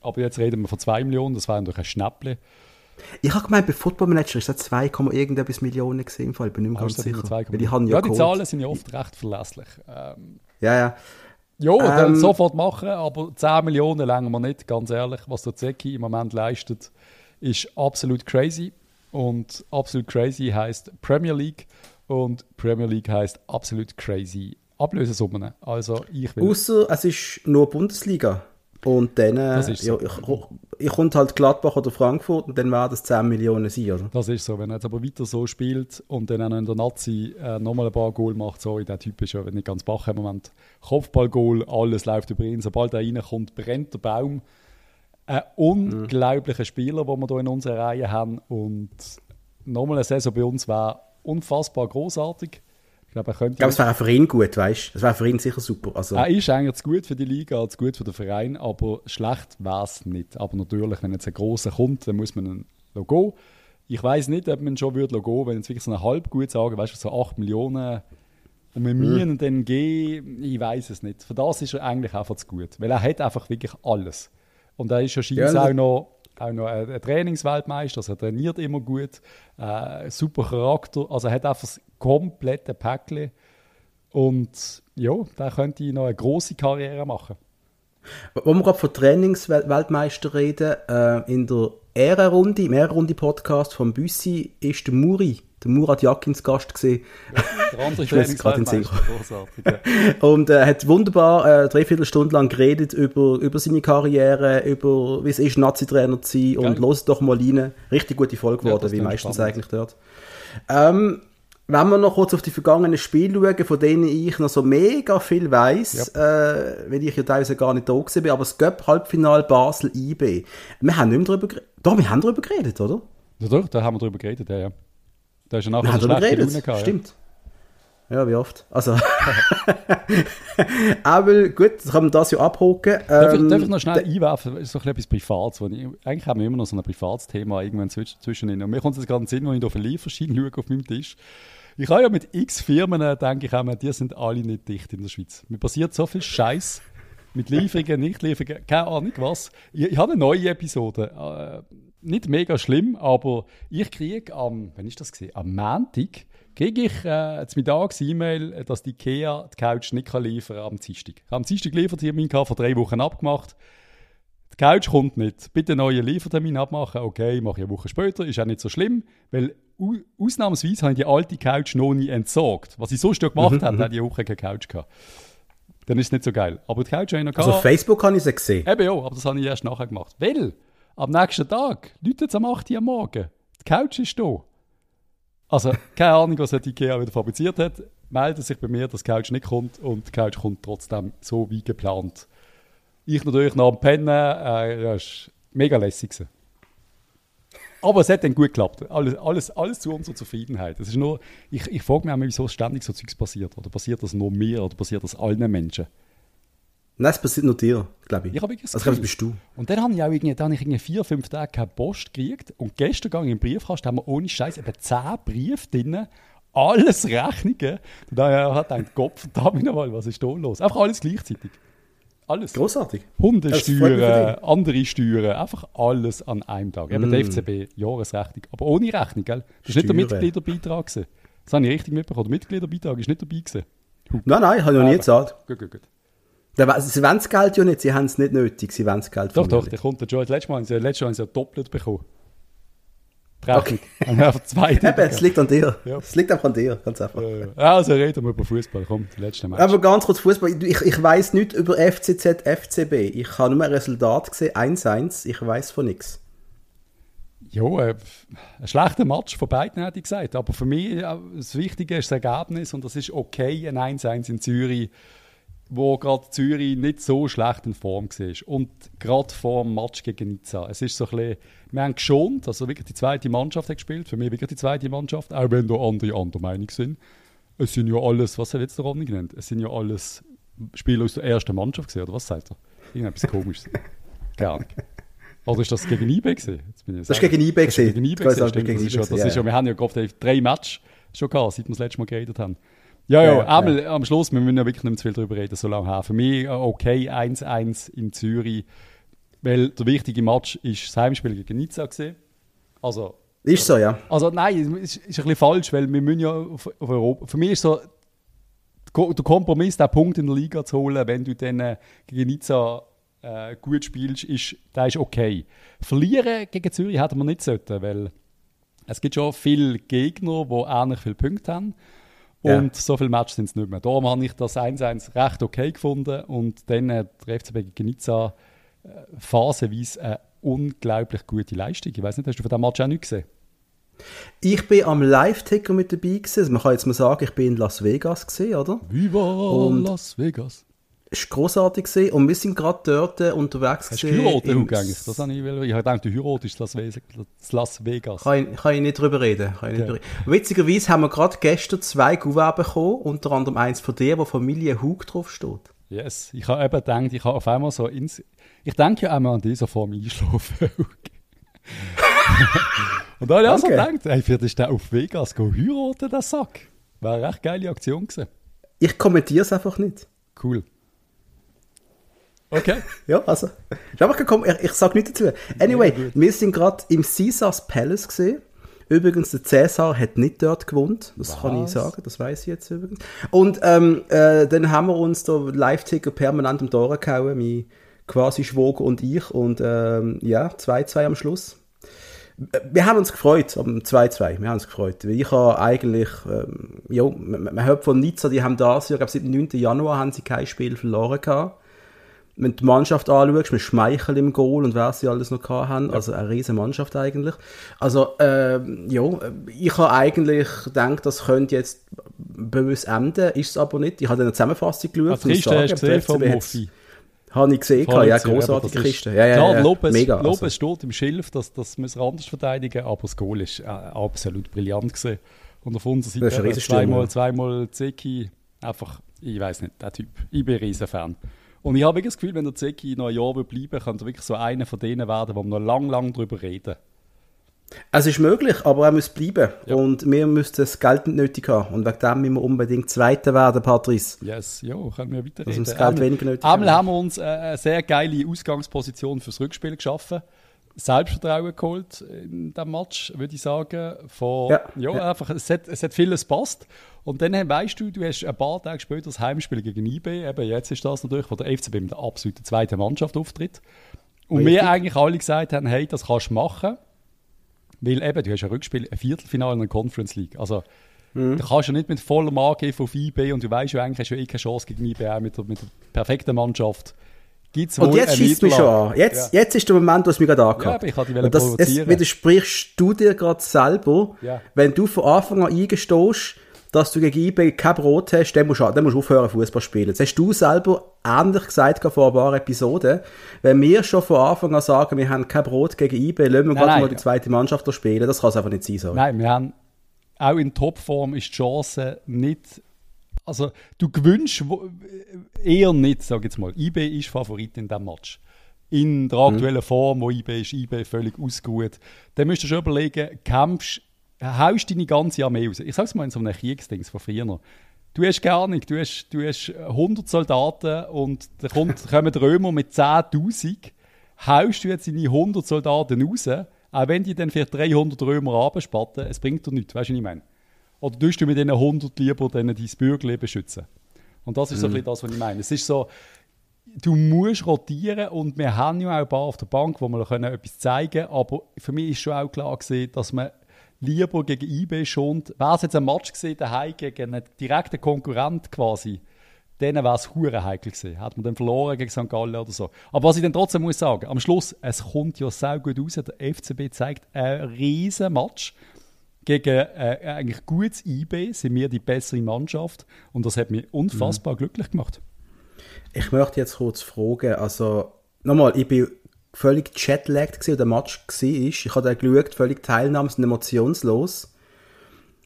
Aber jetzt reden wir von 2 Millionen, das wäre natürlich ein Schnäppchen. Ich habe gemeint, bei Football Manager ist das 2, irgendetwas Millionen gesehen im Fall. Ich bin nicht mehr Ah, ganz das sicher. irgendwie 2,9? Weil die haben ja, ja, die. Zahlen sind ja oft recht verlässlich. Ähm, Ja, ja. ja, dann Ähm, sofort machen, aber 10 Millionen länger wir nicht, ganz ehrlich. Was der Zeki im Moment leistet, ist absolut crazy. Und absolut crazy heißt Premier League und Premier League heißt absolut crazy Ablösesummen. Also ich will. Außer es ist nur Bundesliga. Und dann, äh, so. ja, ich, ich kommt halt Gladbach oder Frankfurt und dann werden das 10 Millionen sein, oder? Das ist so. Wenn er jetzt aber weiter so spielt und dann auch noch in der Nazi äh, nochmal ein paar Goal macht, sorry, der Typ ist ja nicht ganz bach im Moment. Kopfballgoal, alles läuft über ihn. Sobald er reinkommt, brennt der Baum. Ein unglaublicher Spieler, den wir hier in unserer Reihe haben. Und nochmal eine Saison bei uns wäre unfassbar großartig. Ich glaube, er könnte. Ich glaube, es wäre auch für ihn gut, weißt du? Es wäre für ihn sicher super. Also, Er ist eigentlich zu gut für die Liga, zu gut für den Verein, aber schlecht wäre es nicht. Aber natürlich, wenn jetzt ein grosser kommt, dann muss man ein Logo. Ich weiß nicht, ob man schon würde Logo, wenn jetzt wirklich so ein halb gut sagen, weißt du, so 8 Millionen und wir mühen dann gehen, ich weiß es nicht. Für das ist er eigentlich einfach zu gut, weil er hat einfach wirklich alles. Und er ist ja scheinbar Ja, auch noch, auch noch ein Trainingsweltmeister, also er trainiert immer gut, äh, super Charakter, also er hat einfach das komplette Päckchen. Und ja, da könnte ich noch eine große Karriere machen. Wo wir gerade von Trainingsweltmeister reden, äh, in der Ehrenrunde, im Ehrenrunde-Podcast von Büssi ist der Muri, der Murat Jakins Gast gesehen. Andere Ich weiß gerade den großartig. Ja. Und er hat wunderbar äh, dreiviertel Stunde lang geredet über, über seine Karriere, über wie es ist, Nazi-Trainer zu sein. Und los doch mal rein. Richtig gute Folge Ja, geworden, das wie meistens spannend. eigentlich dort. Ähm, wenn wir noch kurz auf die vergangenen Spiele schauen, von denen ich noch so mega viel weiss, äh, weil ich ja teilweise gar nicht da bin, aber das Göpp-Halbfinal Basel-IB. Wir haben nicht mehr darüber geredet. Doch, wir haben darüber geredet, oder? Ja, doch, da haben wir drüber geredet, ja, ja. Da ist ja nachher eine schlechte Laune gehabt. stimmt. Ja, wie oft. Also, aber gut, dann können wir das ja abhaken. Darf, ich, Ähm, darf ich noch schnell einwerfen, das ist so ein bisschen etwas Privates. Ich, eigentlich haben wir immer noch so ein privates Thema irgendwann zwischen, zwischen ihnen. Und mir kommt es gerade in den Sinn, wenn ich auf einen Lieferschein schaue auf meinem Tisch. Ich habe ja mit x Firmen, äh, denke ich immer, die sind alle nicht dicht in der Schweiz. Mir passiert so viel Scheiß mit Lieferungen, Nichtlieferungen, keine Ahnung was. Ich, ich habe eine neue Episode. Äh, nicht mega schlimm, aber ich kriege am, wann ist das gesehen? Am Montag kriege ich äh, zum Mittags E-Mail, dass die IKEA die Couch nicht kann liefern kann am Dienstag. Ich habe am Dienstag Liefertermin gehabt, vor drei Wochen abgemacht. Die Couch kommt nicht. Bitte einen neuen Liefertermin abmachen. Okay, mache ich eine Woche später. Ist auch nicht so schlimm, weil au ausnahmsweise habe ich die alte Couch noch nie entsorgt. Was ich sonst ja gemacht habe, hatte ich eine Woche keine Couch gehabt. Dann ist es nicht so geil. Aber die Couch habe ich noch also auf gehabt. Facebook habe ich sie gesehen. Eben ja, aber das habe ich erst nachher gemacht. Weil, am nächsten Tag, läutet es am 8 Uhr am Morgen. Die Couch ist da. Also, keine Ahnung, was die IKEA wieder fabriziert hat. Meldet sich bei mir, dass die Couch nicht kommt und die Couch kommt trotzdem so wie geplant. Ich natürlich noch am Pennen. Äh, ja, ist mega lässig. gewesen. Aber es hat dann gut geklappt. Alles, alles, alles zu unserer Zufriedenheit. Es ist nur, ich, ich frage mich auch, wieso ständig so Zeugs passiert. Oder passiert das nur mir oder passiert das allen Menschen? Nein, es passiert nur dir, glaube ich. Ich habe also, ich glaube, das Gefühl. bist du. Und dann habe ich auch irgendwie, dann habe ich irgendwie vier, fünf Tage keine Post gekriegt. Und gestern ging ich im Briefkasten, haben wir ohne Scheiß eben zehn Briefe drin. Alles Rechnungen. Und dann hat ein Kopf, verdammt nochmal, was ist da los? Einfach alles gleichzeitig. Alles. Großartig. Hundesteuern, für andere Steuern, einfach alles an einem Tag. Eben Mm. die FCB, Jahresrechnung. Aber ohne Rechnung, gell? Das war nicht der. Mitgliederbeitrag. gewesen. Das habe ich richtig mitbekommen. Der Mitgliederbeitrag ist nicht dabei. Gewesen. Nein, nein, habe ich noch nie gezahlt. Gut, gut, gut. Der- Sie wollen das Geld ja nicht, sie haben es nicht nötig, sie wollen das Geld Doch, doch, der kommt schon. Letztes Mal haben sie, letztes Mal haben sie ja doppelt bekommen. Die Rechnung. Haben einfach zwei Eben, es liegt an dir. Ja. Es liegt einfach an dir, ganz einfach. Äh, Also reden wir über Fußball. Komm, die letzte Match. Aber ganz kurz Fußball. Ich, ich weiß nicht über FCZ, FCB. Ich habe nur ein Resultat gesehen, 1-1. Ich weiß von nichts. Ja, äh, ein schlechter Match von beiden, hätte ich gesagt. Aber für mich, äh, das Wichtige ist das Ergebnis und das ist okay, ein 1-1 in Zürich, wo gerade Zürich nicht so schlecht in Form war. Und gerade vor dem Match gegen Nizza. Es ist so ein bisschen, wir haben geschont, also wirklich die zweite Mannschaft hat gespielt, für mich wirklich die zweite Mannschaft, auch wenn da andere anderer Meinung sind. Es sind ja alles, was hat jetzt der Ronny genannt? Es sind ja alles Spieler aus der ersten Mannschaft gesehen, oder was sagt er? Irgendetwas komisches. Keine Ahnung. Oder ist das gegen bin ich Das ist gegen das ist gegen stimmt. gegen Das ist ja, ist ja, ja. wir haben ja gerade drei Matches schon gehabt, seit wir das letzte Mal geredet haben. Ja, ja, einmal am Schluss, wir müssen ja wirklich nicht mehr zu viel darüber reden, so lange her. Für mich äh, okay, 1-1 in Zürich, weil der wichtige Match ist das Heimspiel gegen Nizza gewesen. Also, Ist so, ja. also nein, es ist, ist ein bisschen falsch, weil wir müssen ja auf, auf Europa. Für mich ist so der Kompromiss, den Punkt in der Liga zu holen, wenn du dann äh, gegen Nizza äh, gut spielst, ist, der ist okay. Verlieren gegen Zürich hätten wir nicht sollten, weil es gibt schon viele Gegner, die ähnlich viele Punkte haben. Und Ja. so viele Matches sind es nicht mehr. Darum habe ich das 1-1 recht okay gefunden. Und dann äh, der FCB gegen Nizza äh, phasenweise eine unglaublich gute Leistung. Ich weiß nicht, hast du von diesem Match auch nicht gesehen? Ich bin am Live-Ticker mit dabei gewesen. Also man kann jetzt mal sagen, ich bin in Las Vegas gesehen, oder? Viva Und- Las Vegas. Es war grossartig gewesen. und wir sind gerade dort äh, unterwegs Hast du gewesen geheiratet, im- Hug, eigentlich? Das habe ich, will- ich habe gedacht, du heiratest Las Vegas. Las Vegas. Kann ich, kann ich nicht drüber reden. Kann ich nicht Ja. drüber reden. Witzigerweise haben wir gerade gestern zwei Kuverts bekommen, unter anderem eins von dir, wo Familie Hug drauf steht. Yes, ich habe eben gedacht, ich habe auf einmal so ins... Ich denke ja einmal an dieser Form einschlafen. Und dann habe ich auch so gedacht, hey, vielleicht ist der auf Vegas go heiraten, der Sack. Wäre eine recht geile Aktion gewesen. Ich kommentiere es einfach nicht. Cool. Okay. Ja, also. Ich, einfach gekommen, ich, ich sag nichts dazu. Anyway, Ja, wir sind gerade im Caesars Palace gesehen. Übrigens, der Cäsar hat nicht dort gewohnt. Das kann ich Was? sagen, das weiß ich jetzt übrigens. Und ähm, äh, dann haben wir uns da Live-Ticker permanent die Ohren gehauen, mein quasi Schwager und ich. Und ähm, ja, 2-2 am Schluss. Äh, Wir haben uns gefreut am 2-2. Wir haben uns gefreut. Weil Ich habe eigentlich, ähm, ja, man, man hört von Nizza, die haben das Jahr, ich glaube, seit dem 9. Januar haben sie kein Spiel verloren gehabt wenn die Mannschaft anschaust, mit Schmeichel im Goal und wer sie alles noch gehabt haben, also eine riesige Mannschaft eigentlich. Also, ähm, ja, ich habe eigentlich gedacht, das könnte jetzt böse enden, ist es aber nicht. Ich habe eine Zusammenfassung geschaut. Also, Christen hast du gesehen vom Muffi. Habe ich gesehen, Voll ja, gesehen, großartige Kiste. Ja, ja, Klar, ja, Lopez, mega. Lopez Also, steht im Schilf, das, das müssen wir anders verteidigen, aber das Goal ist äh, absolut brillant gewesen. Und auf unserer Seite zweimal, ja. zweimal Zeki, einfach, ich weiß nicht, der Typ. Ich bin ein Riesenfan. Und ich habe wirklich das Gefühl, wenn der Zeki noch ein Jahr bleiben könnte er wirklich so einer von denen werden, wo wir noch lang, lang drüber reden. es ist möglich, aber er muss bleiben. Und wir müssen das Geld nicht nötig haben. Und wegen dem müssen wir unbedingt Zweiter werden, Patrice. Yes, ja, können wir weiterreden. Dass wir das Geld Einmal- weniger nötig Einmal haben. haben wir uns äh, eine sehr geile Ausgangsposition fürs Rückspiel geschaffen. Selbstvertrauen geholt in diesem Match, würde ich sagen. Von, ja, Ja, ja. einfach, es hat, es hat vieles passt. Und dann weißt du, du hast ein paar Tage später das Heimspiel gegen IB. Eben jetzt ist das natürlich, wo der FCB mit der absoluten zweiten Mannschaft auftritt. Und Richtig. wir eigentlich alle gesagt haben, hey, das kannst du machen. Weil eben, du hast ein Rückspiel, ein Viertelfinale in der Conference League. Also, Mhm. du kannst ja nicht mit vollem Angriff auf IB und du weißt ja eigentlich, hast du eh keine Chance gegen IB, auch mit der, mit der perfekten Mannschaft. Gibt's Und jetzt schießt mich schon an. Jetzt, jetzt ist der Moment, wo es mich gerade Ja, angehabt. aber ich Und das, es provozieren. widersprichst du dir gerade selber, Ja. wenn du von Anfang an eingestehst, dass du gegen IB kein Brot hast, dann musst du, dann musst du aufhören, Fußball spielen. Das hast du selber ähnlich gesagt vor ein paar Episoden. Wenn wir schon von Anfang an sagen, wir haben kein Brot gegen IB, lassen wir Nein, gerade nein. mal die zweite Mannschaft spielen, das kann es einfach nicht sein. Sorry. Nein, wir haben auch in Topform ist die Chance nicht. Also, du gewünschst wo- eher nicht, sag ich jetzt mal. IB ist Favorit in diesem Match. In der aktuellen Form, wo IB ist, IB völlig ausgeruht. Dann musst du schon überlegen, kämpfst, haust deine ganze Armee raus. Ich sag's mal in so einem Kriegsdings von früher. Du hast gar nicht, du hast, du hast 100 Soldaten und da kommt, kommen die Römer mit 10'000 haust du jetzt deine 100 Soldaten raus, auch wenn die dann vielleicht 300 Römer abspatten, es bringt dir nichts, weißt du, was ich meine? Oder tust du mit diesen 100 lieber dein Bürgerleben beschützen? Und das ist so ein bisschen das, was ich meine. Es ist so, du musst rotieren und wir haben ja auch ein paar auf der Bank, wo wir können etwas zeigen können, aber für mich ist schon auch klar gewesen, dass man lieber gegen IB schont. Wäre es jetzt ein Match gewesen, daheim gegen einen direkten Konkurrent quasi, denen wäre es hure heikel gewesen. Hat man dann verloren gegen St. Gallen oder so. Aber was ich dann trotzdem muss sagen, am Schluss, es kommt ja sehr gut raus. Der FCB zeigt einen riesen Match. Gegen äh, eigentlich gutes IB sind wir die bessere Mannschaft und das hat mich unfassbar glücklich gemacht. Ich möchte jetzt kurz fragen, also, nochmal, ich bin völlig jetlagged gewesen, der Match war. Ich habe den geschaut, völlig teilnahms- und emotionslos.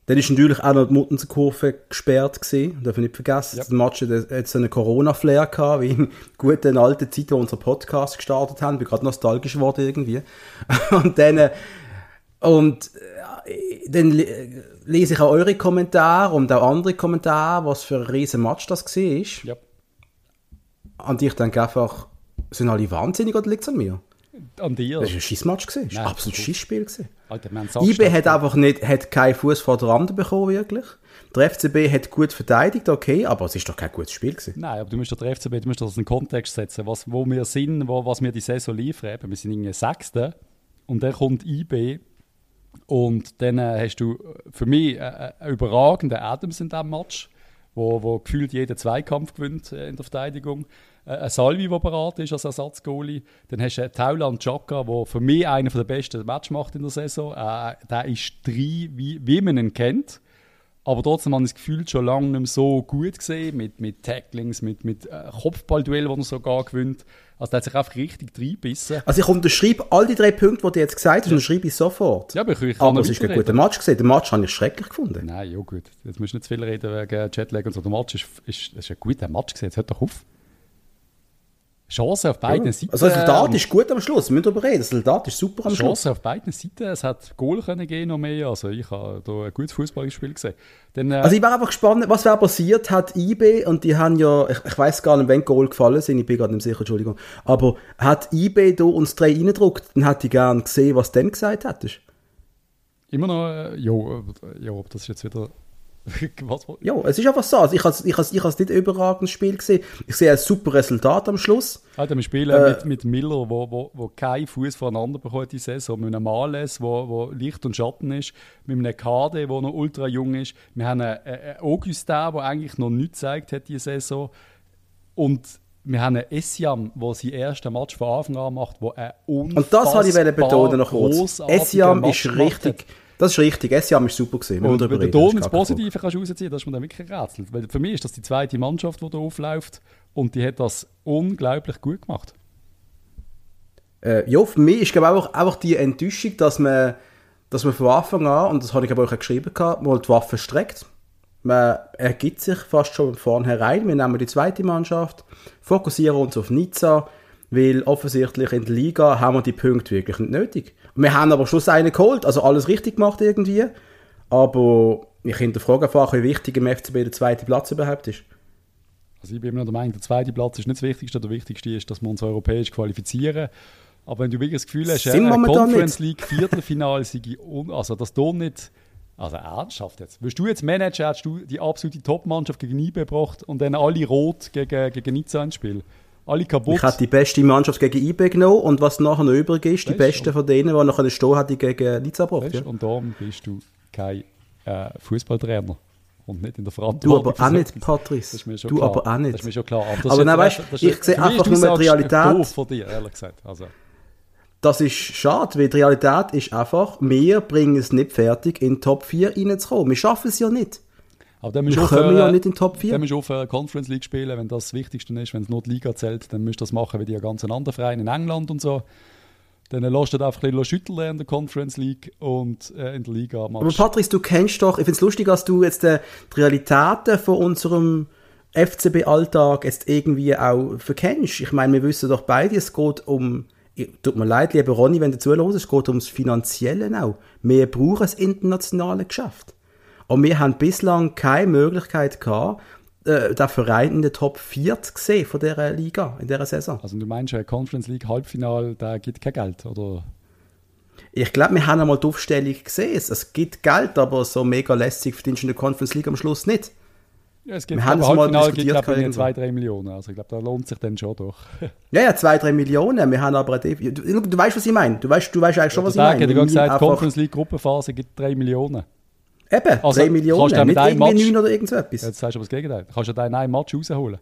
Dann ist natürlich auch noch die Muttenkurve gesperrt gewesen, darf ich nicht vergessen. Ja. Der Match hat so einen Corona-Flair gehabt, wie in guten alten Zeiten, wo unser Podcast gestartet haben. Ich bin gerade nostalgisch geworden irgendwie. Und dann, äh, und äh, dann le- lese ich auch eure Kommentare und auch andere Kommentare, was für ein riesen Match das war. Ja. Und ich denke einfach, sind alle wahnsinnig oder liegt es an mir? An dir. Das war ein Schissmatch. gewesen. Das war Nein, ein absolutes. Schissspiel. gewesen. Alter, IB hat einfach nicht, hat keinen Fuß vor der Rande bekommen, wirklich. Der FCB hat gut verteidigt, okay, aber es ist doch kein gutes Spiel gewesen. Nein, aber du musst doch der FCB, du musst das in den Kontext setzen, was, wo wir sind, wo, was wir die Saison liefern. Eben, wir sind irgendwie Sechste und dann kommt IB und dann äh, hast du für mich äh, einen überragenden Adams in diesem Match, wo, wo gefühlt jeden Zweikampf gewinnt äh, in der Verteidigung. Äh, ein Salvi, der bereit ist als Ersatzgoalie. Dann hast du einen Taulan Chaka, der für mich einer der besten Match macht in der Saison. Äh, der ist drei, wie, wie man ihn kennt. Aber trotzdem habe ich das Gefühl, schon lange nicht mehr so gut gesehen, mit, mit Tacklings, mit, mit äh, Kopfballduell, die er sogar gewinnt. Also der hat sich einfach richtig reingebissen. Also ich unterschreibe all die drei Punkte, die du jetzt gesagt hast, unterschreibe ich sofort. Ja, aber ich, aber es ist kein guter Match gewesen. Den Match habe ich schrecklich gefunden. Nein, ja gut. Jetzt musst du nicht zu viel reden wegen Jetlag und so. Der Match ist, ist, ist ein guter Match gewesen. Jetzt hört doch auf. Chancen auf beiden Seiten. Also das Resultat ist gut am Schluss, wir müssen darüber reden. Das Resultat ist super am Schluss. Chancen auf beiden Seiten. Es hat Goal können gehen noch mehr. Also ich habe da ein gutes Fußballspiel gesehen. Dann, äh, Also ich wäre einfach gespannt, was wäre passiert, hat IB, und die haben ja, ich, ich weiß gar nicht, wenn Goal gefallen sind, ich bin gerade nicht sicher, Entschuldigung, aber hat IB da uns drei reingedruckt, dann hätte ich gerne gesehen, was du dann gesagt hättest. immer noch, äh, ja, äh, ja, das ist jetzt wieder. Ja, es ist einfach so. Also ich habe ich has, ich has nicht überragendes Spiel gesehen. Ich sehe ein super Resultat am Schluss. Alter, wir spielen Äh, mit, mit Miller, wo, wo, wo keinen Fuß voneinander bekommt die Saison, mit einem Males, wo, wo Licht und Schatten ist, mit einem KD, wo noch ultra jung ist. Wir haben einen, einen Augustin, der eigentlich noch nichts gezeigt hat diese Saison. Und wir haben einen Essiam, der sein erstes Match von Anfang an macht, wo ein Und das wollte ich betonen noch kurz. Essiam ist richtig. Das ist richtig. Essiam ist super gesehen. Und wenn du da ins Positive kannst rausziehen, das ist mir dann wirklich gerätselt. Weil für mich ist das die zweite Mannschaft, die da aufläuft und die hat das unglaublich gut gemacht. Äh, ja, für mich ist glaube auch einfach die Enttäuschung, dass man, dass man von Anfang an, und das habe ich aber auch geschrieben, gehabt, mal die Waffe streckt. Man ergibt sich fast schon von vornherein. Wir nehmen die zweite Mannschaft, fokussieren uns auf Nizza, weil offensichtlich in der Liga haben wir die Punkte wirklich nicht nötig. Wir haben aber Schluss einen geholt, also alles richtig gemacht irgendwie. Aber ich hinterfrage einfach, wie wichtig im FCB der zweite Platz überhaupt ist. Also ich bin immer noch der Meinung, der zweite Platz ist nicht das Wichtigste. Der Wichtigste ist, dass wir uns europäisch qualifizieren. Aber wenn du wirklich das Gefühl hast, Sind momentan Conference. League Viertelfinale sei also dass du nicht also ernsthaft jetzt. Willst du jetzt managen, hättest du die absolute Top-Mannschaft gegen IB gebracht und dann alle rot gegen, gegen Nizza ins Spiel? Alle kaputt? Ich hätte die beste Mannschaft gegen IB genommen und was nachher noch übrig ist, die Weißt beste du? von denen, die nachher stehen hätte gegen Nizza gebracht. Ja. Und darum bist du kein äh, Fußballtrainer und nicht in der Du Verantwortung. aber für auch nicht. Patrice. Das Du klar. aber auch Das nicht. ist mir schon klar. das Aber ist nein, weißt, das ich sehe einfach nur die Realität. von dir, ehrlich gesagt. Also, Das ist schade, weil die Realität ist einfach, wir bringen es nicht fertig, in Top 4 reinzukommen. Wir schaffen es ja nicht. Aber dann musst Wir kommen ja nicht in Top 4. Dann musst du aufhören, Conference League spielen, wenn das das Wichtigste ist. Wenn es nur die Liga zählt, dann musst du das machen wie die ganzen anderen Vereine in England und so. Dann lässt du einfach ein bisschen schütteln in der Conference League und äh, in der Liga Aber machst Patrice, du kennst doch, ich finde es lustig, dass du jetzt äh, die Realitäten von unserem FCB-Alltag jetzt irgendwie auch verkennst. Ich meine, wir wissen doch beide, es geht um, tut mir leid, lieber Ronny, wenn du zuhörst, es geht ums Finanzielle auch. Wir brauchen das internationale Geschäft. Und wir haben bislang keine Möglichkeit gehabt, äh, den Verein in der Top 4 zu sehen von dieser Liga, in dieser Saison. Also du meinst, ein Conference League Halbfinale, da gibt kein Geld, oder? Ich glaube, wir haben einmal die Aufstellung gesehen. Es- gibt Geld, aber so mega lässig verdienst du in der Conference League am Schluss nicht. Ja, es gibt Wir haben es mal gibt diskutiert glaube ich. 2, 3 Millionen. Also ich glaube, da lohnt sich dann schon doch. Ja, ja, zwei, drei Millionen. Wir haben aber eine Def- du, du weißt, was ich meine. Du weißt, du weißt eigentlich schon, was ich meine. er gerade gesagt, Conference League Gruppenphase gibt 3 Millionen. Eben, Also, drei Millionen. auch Nicht irgendwie Match- neun oder irgend so etwas. Jetzt sagst du aber das Gegenteil. Du kannst ja deinen einen Match rausholen.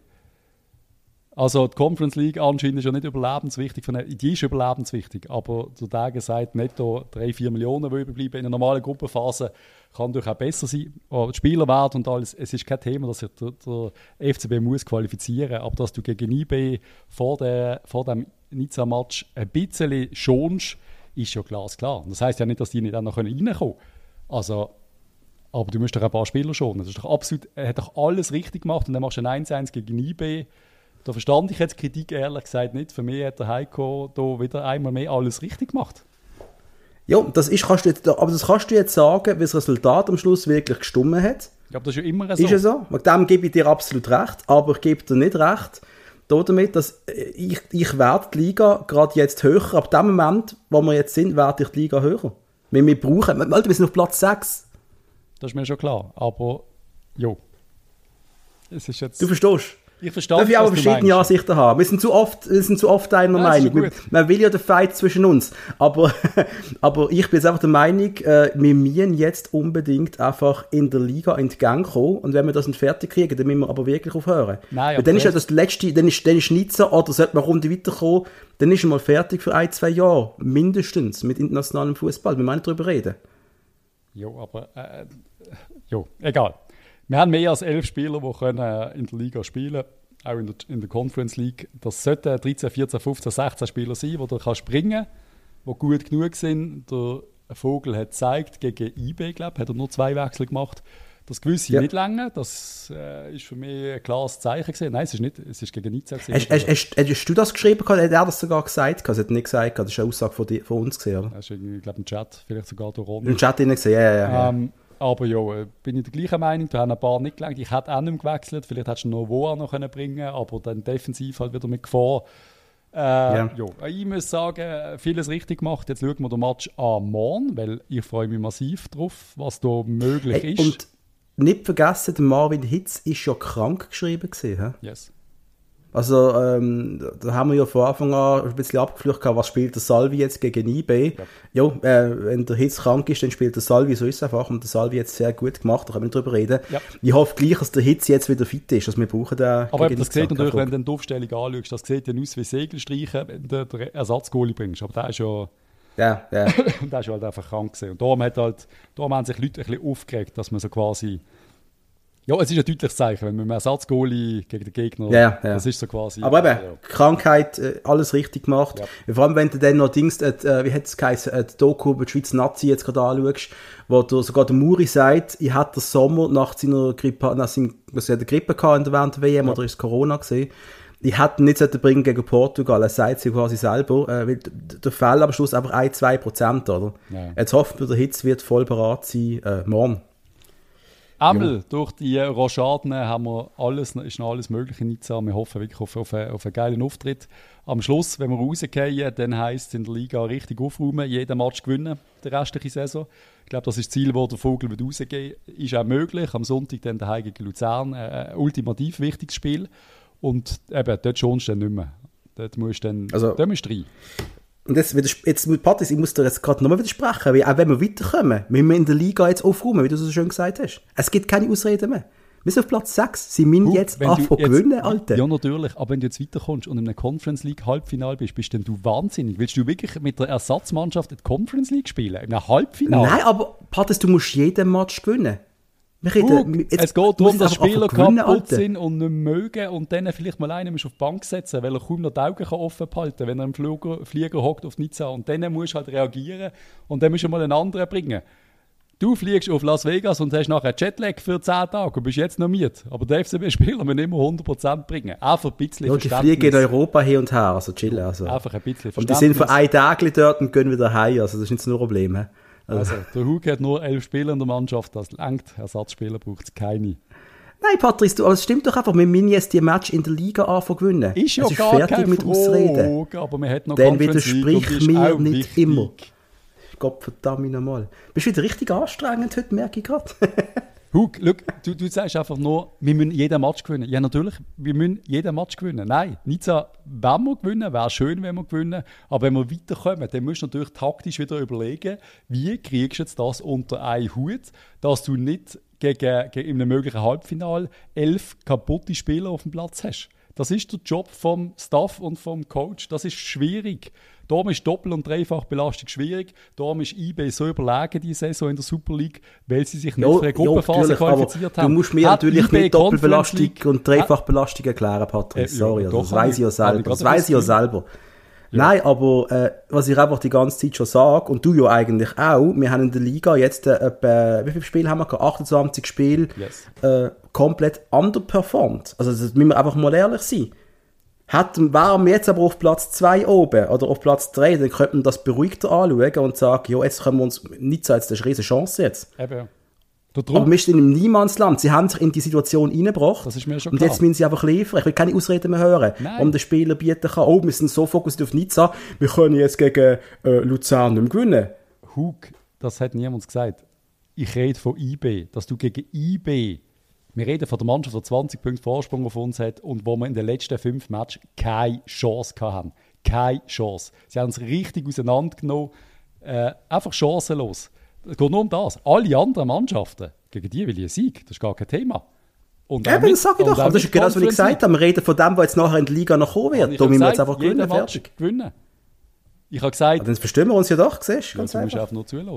Also die Conference League anscheinend ist ja nicht überlebenswichtig. Von Die ist überlebenswichtig, aber der Tage sagt netto 3, 4 Millionen, die überbleiben. In einer normalen Gruppenphase kann durchaus besser sein. Aber die Spielerwert und alles, es ist kein Thema, dass sich der, der FCB muss qualifizieren aber dass du gegen IB vor, der, vor dem Nizza-Match ein bisschen schonst, ist ja glasklar. Das heisst ja nicht, dass die nicht auch noch reinkommen können. Also, aber du musst doch ein paar Spieler schonen. Das ist doch absolut, er hat doch alles richtig gemacht und dann machst du ein 1-1 gegen IB. Da verstand ich jetzt Kritik ehrlich gesagt nicht. Für mich hat der Heiko da wieder einmal mehr alles richtig gemacht. Ja, das ist, kannst du jetzt, aber das kannst du jetzt sagen, wie das Resultat am Schluss wirklich gestummen hat. Ich glaube, das ist ja immer so. Ist es so? Mit dem gebe ich dir absolut recht, aber ich gebe dir nicht recht damit, dass äh, ich, ich werde die Liga gerade jetzt höher. Ab dem Moment, wo wir jetzt sind, werde ich die Liga höher. Wenn wir brauchen, wir sind auf Platz 6. Das ist mir schon klar. Aber, jo. Es ist jetzt... Du verstehst? Ich verstehe, Darf ich du verschiedene. Ansichten haben? Wir sind zu oft, wir sind zu oft einer Ja, Meinung. Man, man will ja den Fight zwischen uns. Aber, aber ich bin jetzt einfach der Meinung, äh, wir müssen jetzt unbedingt einfach in der Liga in Gang kommen. Und wenn wir das nicht fertig kriegen, dann müssen wir aber wirklich aufhören. Nein, aber dann ist ja das- letzte, dann ist, dann ist Nizza, oder sollte man Runde weiterkommen, dann ist er mal fertig für ein, zwei Jahre. Mindestens. Mit internationalem Fußball. Wir meinen darüber reden. Jo, aber äh, jo, egal. Wir haben mehr als elf Spieler, die können äh, in der Liga spielen auch in der, in der Conference League. Das sollten 13, 14, 15, 16 Spieler sein, die du kannst bringen die gut genug sind. Der Vogel hat gezeigt, gegen IB, glaube hat er nur zwei Wechsel gemacht, dass gewisse Ja. nicht länger. Das äh, ist für mich ein klares Zeichen gewesen. Nein, es ist nicht, es ist gegen Nizza gewesen. Hast, hast, hast, hast du das geschrieben? Hat er das sogar gesagt? Das hat nicht gesagt. Das ist eine Aussage von, dir, von uns gesehen, oder? Das ist irgendwie, ich glaube, im Chat, vielleicht sogar der Ron. Im Chat gesehen, ja, ja, ja. ja. Ähm, aber ja, bin ich der gleichen Meinung. Da haben ein paar nicht gelangt. Ich hätte auch nicht gewechselt. Vielleicht hättest du noch Novoa noch können bringen aber dann defensiv halt wieder mit Gefahr. Äh, ja. Ich muss sagen, vieles richtig gemacht. Jetzt schauen wir den Match an morgen, weil ich freue mich massiv drauf, was da möglich Hey, ist. und nicht vergessen, Marvin Hitz ist ja krank geschrieben gewesen. yes. Also, ähm, da- haben wir ja von Anfang an ein bisschen abgeflucht, was spielt der Salvi jetzt gegen IB. Ja, äh, wenn der Hitz krank ist, dann spielt der Salvi, so ist es einfach. Und der Salvi hat es sehr gut gemacht, da können wir drüber reden. Ja. Ich hoffe gleich, dass der Hitz jetzt wieder fit ist, dass wir brauchen den Aber gegen das sieht natürlich, wenn du die Aufstellung anschaust, das sieht ja aus wie Segelstreichen, wenn du den Ersatzgoalie bringst. Aber der ist ja, Ja, ja. der ist halt einfach krank gewesen. Und darum, hat halt, darum haben sich Leute ein bisschen aufgeregt, dass man so quasi... Ja, es ist ein deutliches Zeichen, wenn man einen Ersatzgoalie gegen den Gegner... Ja, ja. Das ist so quasi... Aber eben, ja. Krankheit, äh, alles richtig gemacht. Ja. Vor allem, wenn du dann noch Dings, äh, wie hat es geheißen, äh, die Doku über die Schweizer Nazi jetzt gerade anschaust, wo der, sogar der Muri sagt, ich hatte den Sommer nach seiner Grippe, nach seinem, was er hat eine Grippe gehabt in der während der WM, oder ist Corona gesehen, ich hätte ihn nicht bringen gegen Portugal, er sagt sie quasi selber, äh, weil der Fall am Schluss einfach 1-2 Prozent, oder? Ja. Jetzt hoffen wir, der Hitz wird voll parat sein, äh, morgen. Einmal durch die Rochaden haben wir alles, ist noch alles Mögliche in Nizza. Wir hoffen wirklich auf, auf, einen- auf einen geilen Auftritt. Am Schluss, wenn wir rausgehen, dann heisst es in der Liga richtig aufräumen, jeden Match gewinnen, die restliche Saison. Ich glaube, das ist das Ziel, wo der Vogel wird rausgehen Ist auch möglich. Am Sonntag dann daheim gegen Luzern. Äh, Ein ultimativ wichtiges Spiel. Und eben, dort schonst du dann nicht mehr. Dort musst du dann, Also- dort musst du rein. Und das, jetzt, Patrick, ich muss dir jetzt gerade nochmal widersprechen, weil auch wenn wir weiterkommen, müssen wir in der Liga jetzt aufräumen, wie du so schön gesagt hast. Es gibt keine Ausreden mehr. Wir sind auf Platz 6. Sie müssen Gut, jetzt anfangen jetzt- gewinnen, Alter. Ja, natürlich. Aber wenn du jetzt weiterkommst und in einem Conference League Halbfinale bist, bist dann du wahnsinnig. Willst du wirklich mit der Ersatzmannschaft in der Conference League spielen? In einem Halbfinale? Nein, aber Patrick, du musst jeden Match gewinnen. Reden, jetzt es geht darum, dass Spieler gewinnen, kaputt Alter. sind und nicht mögen und dann vielleicht mal einen musst auf die Bank setzen, weil er kaum noch die Augen kann offen behalten kann, wenn er im Flieger, Flieger hockt auf Nizza. Und dann musst du halt reagieren und dann musst du mal einen anderen bringen. Du fliegst auf Las Vegas und hast nachher Jetlag für 10 Tage und bist jetzt noch mit. Aber der FCB-Spieler muss immer 100% bringen. Einfach ein bisschen Ja, die Verständnis. fliegen in Europa hin und her, also chillen. Also. Einfach ein bisschen Und die sind für Verständnis. ein Tag dort und gehen wieder heim, also das ist nicht so ein Problem. hä? Also, Also, der Hug hat nur elf Spieler in der Mannschaft, das langt. Ersatzspieler braucht es keine. Nein, Patrice, du, aber es stimmt doch einfach, wir müssen jetzt die Match in der Liga anfangen gewinnen. Ist ja es ist gar fertig keine mit Ausreden. Frage, aber man hat noch Dann widersprich mir nicht wichtig. immer. Gott verdammt nochmal. Bist wieder richtig anstrengend heute, merke ich gerade. Hug, look, du, du sagst einfach nur, wir müssen jeden Match gewinnen. Ja, natürlich, wir müssen jeden Match gewinnen. Nein, Nizza wenn wir gewinnen, wäre schön, wenn wir gewinnen. Aber wenn wir weiterkommen, dann musst du natürlich taktisch wieder überlegen, wie kriegst du jetzt das unter einen Hut, dass du nicht gegen, gegen in einem möglichen Halbfinale elf kaputte Spieler auf dem Platz hast. Das ist der Job vom Staff und vom Coach. Das ist schwierig. Darum ist Doppel- und Dreifachbelastung schwierig. Darum ist IB so überlegen die Saison in der Super League, weil sie sich nicht Ja, für eine ja, Gruppenphase aber qualifiziert Du haben. musst mir Hat natürlich IB nicht Doppelbelastung und Dreifachbelastung erklären, Äh, Patrick. ja, Sorry, also doch, das weiß ich ja selber. Das weiß ich ja selber. Nein, aber äh, was ich einfach die ganze Zeit schon sage, und du ja eigentlich auch, wir haben in der Liga jetzt äh, etwa, wie viele Spiele haben wir gehabt? 28 Spiele Yes. äh, komplett underperformed. Also das müssen wir einfach mal ehrlich sein. Hätten, wären wir jetzt aber auf Platz 2 oben oder auf Platz 3, dann könnte man das beruhigter anschauen und sagen, ja, jetzt können wir uns nicht sagen, jetzt das ist eine riesige Chance jetzt. Eben, Aber wir stehen im Niemandsland. Sie haben sich in die Situation reingebracht. Das ist mir schon Und klar. jetzt müssen sie einfach liefern. Ich will keine Ausreden mehr hören. Nein. Um den Spieler bieten kann, oh, wir sind so fokussiert auf Nizza, wir können jetzt gegen äh, Luzern nicht mehr gewinnen. Hug, das hat niemand gesagt. Ich rede von IB, dass du gegen IB, wir reden von der Mannschaft, die 20 Punkte Vorsprung auf uns hat und wo wir in den letzten fünf Matches keine Chance hatten. Keine Chance. Sie haben es richtig auseinandergenommen. Äh, einfach chancenlos. Es geht nur um das. Alle anderen Mannschaften, gegen die will ich einen Sieg. Das ist gar kein Thema. Und Eben, das sage ich doch. Aber das ist genau das, was ich gesagt habe. Wir reden von dem, was jetzt nachher in die Liga noch kommen wird. Da müssen wir jetzt einfach gewinnen. Fertig. gewinnen. Ich habe gesagt... Aber dann verstehen wir uns ja doch, siehst du? Ja, du musst einfach nur zuhören.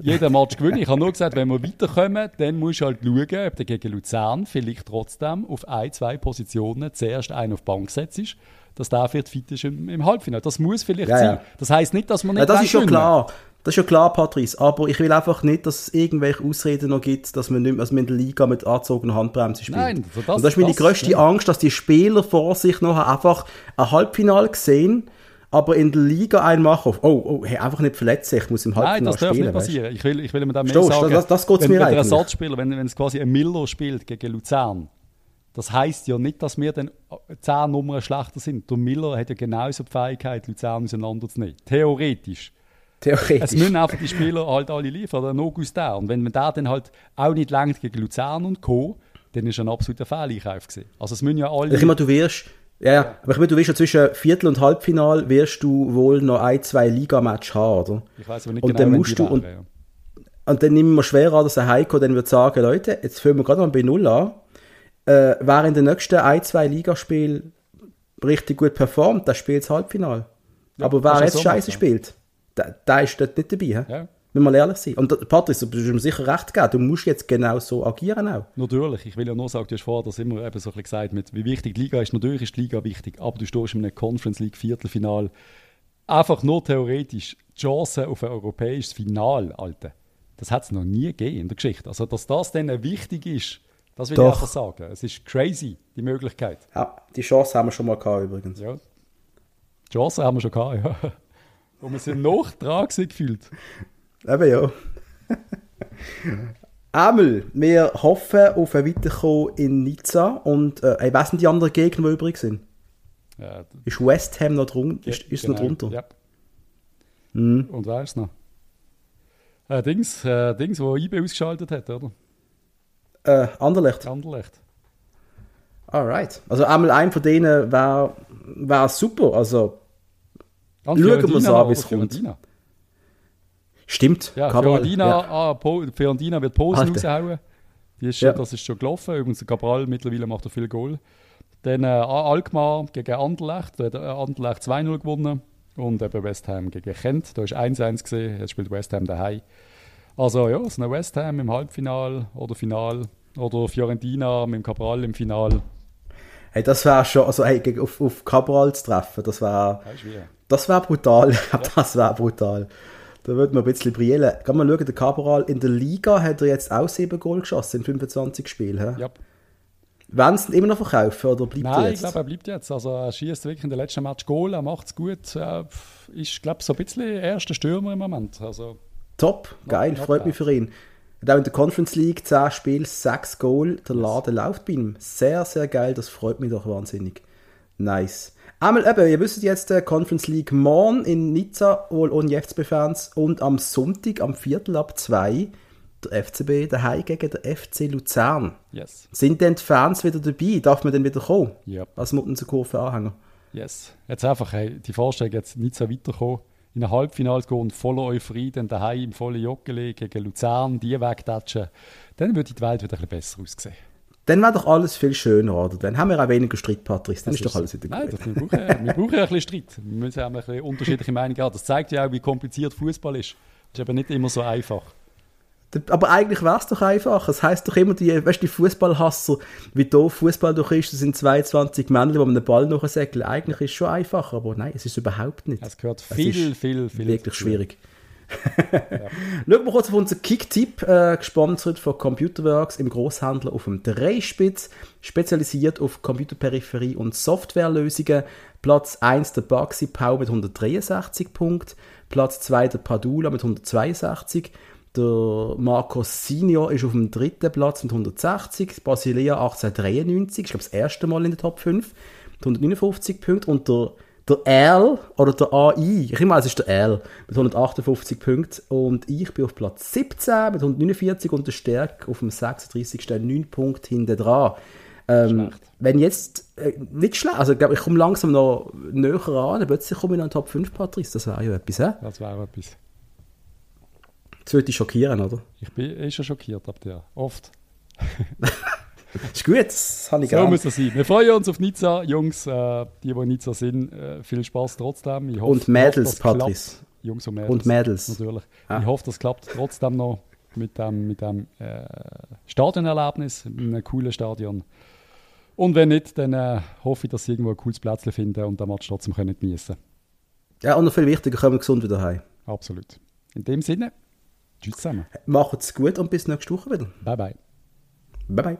Jeder Match gewinnen. Ich habe nur gesagt, wenn wir weiterkommen, dann musst du halt schauen, ob du gegen Luzern vielleicht trotzdem auf ein, zwei Positionen zuerst einen auf die Bank setzt, dass der vielleicht fit ist im, im Halbfinale. Das muss vielleicht ja, sein. Ja. Das heisst nicht, dass man nicht ja, Das ist schon klar. Das ist ja klar, Patrice. Aber ich will einfach nicht, dass es irgendwelche Ausreden noch gibt, dass man nicht mehr, also in der Liga mit angezogener Handbremse spielt. Nein, das, Und das ist meine das, grösste ja. Angst, dass die Spieler vor sich noch einfach ein Halbfinale gesehen aber in der Liga einen machen auf, oh, oh, hey, einfach nicht verletzen, ich muss im Halbfinale Nein, das darf nicht passieren. Ich will, ich will mir da mehr Stoß, sagen. Das, das geht's wenn, mir wenn der Ersatzspieler, wenn, wenn es quasi ein Miller spielt gegen Luzern, das heisst ja nicht, dass wir dann zehn Nummern schlechter sind. Der Miller hat ja genauso die Fähigkeit, Luzern auseinanderzunehmen. Theoretisch. Theoretisch. Es müssen einfach die Spieler halt alle liefern, der August der. Und wenn man da dann halt auch nicht langt gegen Luzern und Co., dann ist ein absoluter Fehleinkauf gewesen. Also es müssen ja alle... Ich immer, du wirst... Ja, ja, aber ich meine, du wirst ja zwischen Viertel- und Halbfinal wirst du wohl noch ein, zwei Ligamatch haben, oder? Ich weiß aber nicht und genau, dann musst du, und, ja. und dann nehmen wir schwer an, dass der Heiko dann wird sagen, Leute, jetzt fangen wir gerade mal bei Null an. Äh, wer in den nächsten ein, zwei Ligaspielen richtig gut performt, der spielt das Halbfinal. Ja, aber wer jetzt scheiße spielt, der, der ist dort nicht dabei. Ja. Wenn wir ehrlich sein. Und Patrick, du bist mir sicher recht geben, du musst jetzt genau so agieren auch. Natürlich, ich will ja nur sagen, du hast vorher das immer eben so ein gesagt, mit, wie wichtig die Liga ist. Natürlich ist die Liga wichtig, aber du stehst in einem Conference League Viertelfinal. Einfach nur theoretisch die Chance auf ein europäisches Final, Alter. Das hat es noch nie gegeben in der Geschichte. Also, dass das dann wichtig ist, das will Doch. ich einfach sagen. Es ist crazy, die Möglichkeit. Ja, die Chance haben wir schon mal gehabt übrigens. Ja. Die Chance haben wir schon gehabt, ja. Wo wir sind noch dran gefühlt. Eben ja. Einmal, wir hoffen auf ein Weiterkommen in Nizza und äh, ich weiß nicht die anderen Gegner, die übrig sind. Ja, ist West Ham noch drunter? Ist, ist genau, noch drunter? Ja. Mhm. Und wer ist noch? Äh, Dings, äh, Dings, wo IB ausgeschaltet hat, oder? Äh, Anderlecht. Anderlecht. Alright. Also einmal ein von denen wäre wär super. Also schauen wir mal an, wie es kommt. Stimmt. Ja, Cabral, Fiorentina, ja. Ah, po, Fiorentina wird Posen raushauen. Die ist schon, ja. Das ist schon gelaufen. Übrigens, Cabral mittlerweile macht er viel Goal. Dann äh, Alkmaar gegen Anderlecht. Da hat Anderlecht 2-0 gewonnen. Und eben West Ham gegen Kent. Da ist 1-1 gesehen. Jetzt spielt West Ham daheim. Also ja, es ist West Ham im Halbfinal oder Final. Oder Fiorentina mit dem Cabral im Final. Hey, das wäre schon, also hey, auf, auf Cabral zu treffen, das wäre das wäre brutal. Ja. das wäre brutal. Da würde man ein bisschen brillen. Kann man schauen, der Cabral in der Liga hat er jetzt auch 7 Goal geschossen in 25 Spielen. Ja. Sie ihn immer noch verkaufen oder bleibt Nein, er jetzt? ich glaube, er bleibt jetzt. Also er schießt wirklich in den letzten Match Goal, er macht es gut. Er ist, glaube so ein bisschen erster Stürmer im Moment. Also, Top, geil, not freut mich für ihn. Er hat auch in der Conference League 10 Spiele, 6 Goal, der Laden läuft bei ihm. Sehr, sehr geil, das freut mich doch wahnsinnig. Nice. Einmal eben, ihr wisst jetzt, der Conference League morgen in Nizza, wohl ohne FCB-Fans, und am Sonntag, am Viertel ab 2, der FCB daheim gegen den FC Luzern. Yes. Sind denn die Fans wieder dabei? Darf man dann wieder kommen? Yep. Als Muttenser-Kurve-Anhänger? Yes. Jetzt einfach hey, die Vorstellung, jetzt Nizza weiterkommen, in ein Halbfinale gehen und voller Euphorie dann daheim im vollen Joggeli gegen Luzern, die wegtatschen, dann würde die Welt wieder ein bisschen besser aussehen. Dann wäre doch alles viel schöner, oder? Dann haben wir auch weniger Streit, Patrick. Dann das ist doch alles wieder Nein, gut. Nein, wir, brauchen, wir brauchen ein bisschen Streit. Wir müssen auch ein bisschen unterschiedliche Meinungen haben. Das zeigt ja auch, wie kompliziert Fußball ist. Das ist eben nicht immer so einfach. Aber eigentlich wäre es doch einfach. Es heisst doch immer, die, weißt, die Fußballhasser, wie doof Fußball doch ist, das sind 22 Männer, die einen Ball nachsäckeln. Eigentlich ist es schon einfach, aber nein, es ist überhaupt nicht. Es gehört viel, es viel, viel. Wirklich schwierig Schauen wir kurz auf unseren Kick-Tipp, äh, gesponsert von Computerworks im Großhandel auf dem Dreispitz, spezialisiert auf Computerperipherie und Softwarelösungen. Platz 1 der Baxi Pau mit 163 Punkten, Platz 2 der Padula mit 162, der Marco Senior ist auf dem dritten Platz mit 160, Basilea 1893, ich glaube das erste Mal in der Top 5, mit 159 Punkten. Und der der L oder der AI, ich meine, es ist der L mit 158 Punkten und ich bin auf Platz 17 mit 149 und der Stärk auf dem 36. 9 Punkte hinten dran. Ähm, wenn jetzt, äh, nicht schlecht, also ich glaube, ich komme langsam noch näher an, plötzlich komme ich noch in den Top 5, Patrice, das wäre ja etwas, hä? Das wäre etwas. Das würde dich schockieren, oder? Ich bin eh schon schockiert ab dir, oft. ist gut, das habe ich so gern. muss das sein. Wir freuen uns auf Nizza, Jungs, äh, die, die in Nizza sind, äh, viel Spaß trotzdem. Ich hoffe, Und Mädels, Patrice. Jungs und Mädels. Und Mädels. Natürlich. Ah. Ich hoffe, das klappt trotzdem noch mit dem, mit dem äh, Stadionerlebnis, mit einem coolen Stadion. Und wenn nicht, dann äh, hoffe ich, dass sie irgendwo ein cooles Plätzchen finden und den Match trotzdem können genießen Ja, und noch viel wichtiger, kommen wir gesund wieder heim. Absolut. In dem Sinne, tschüss zusammen. Macht's gut und bis nächste Woche wieder. Bye bye. Bye bye.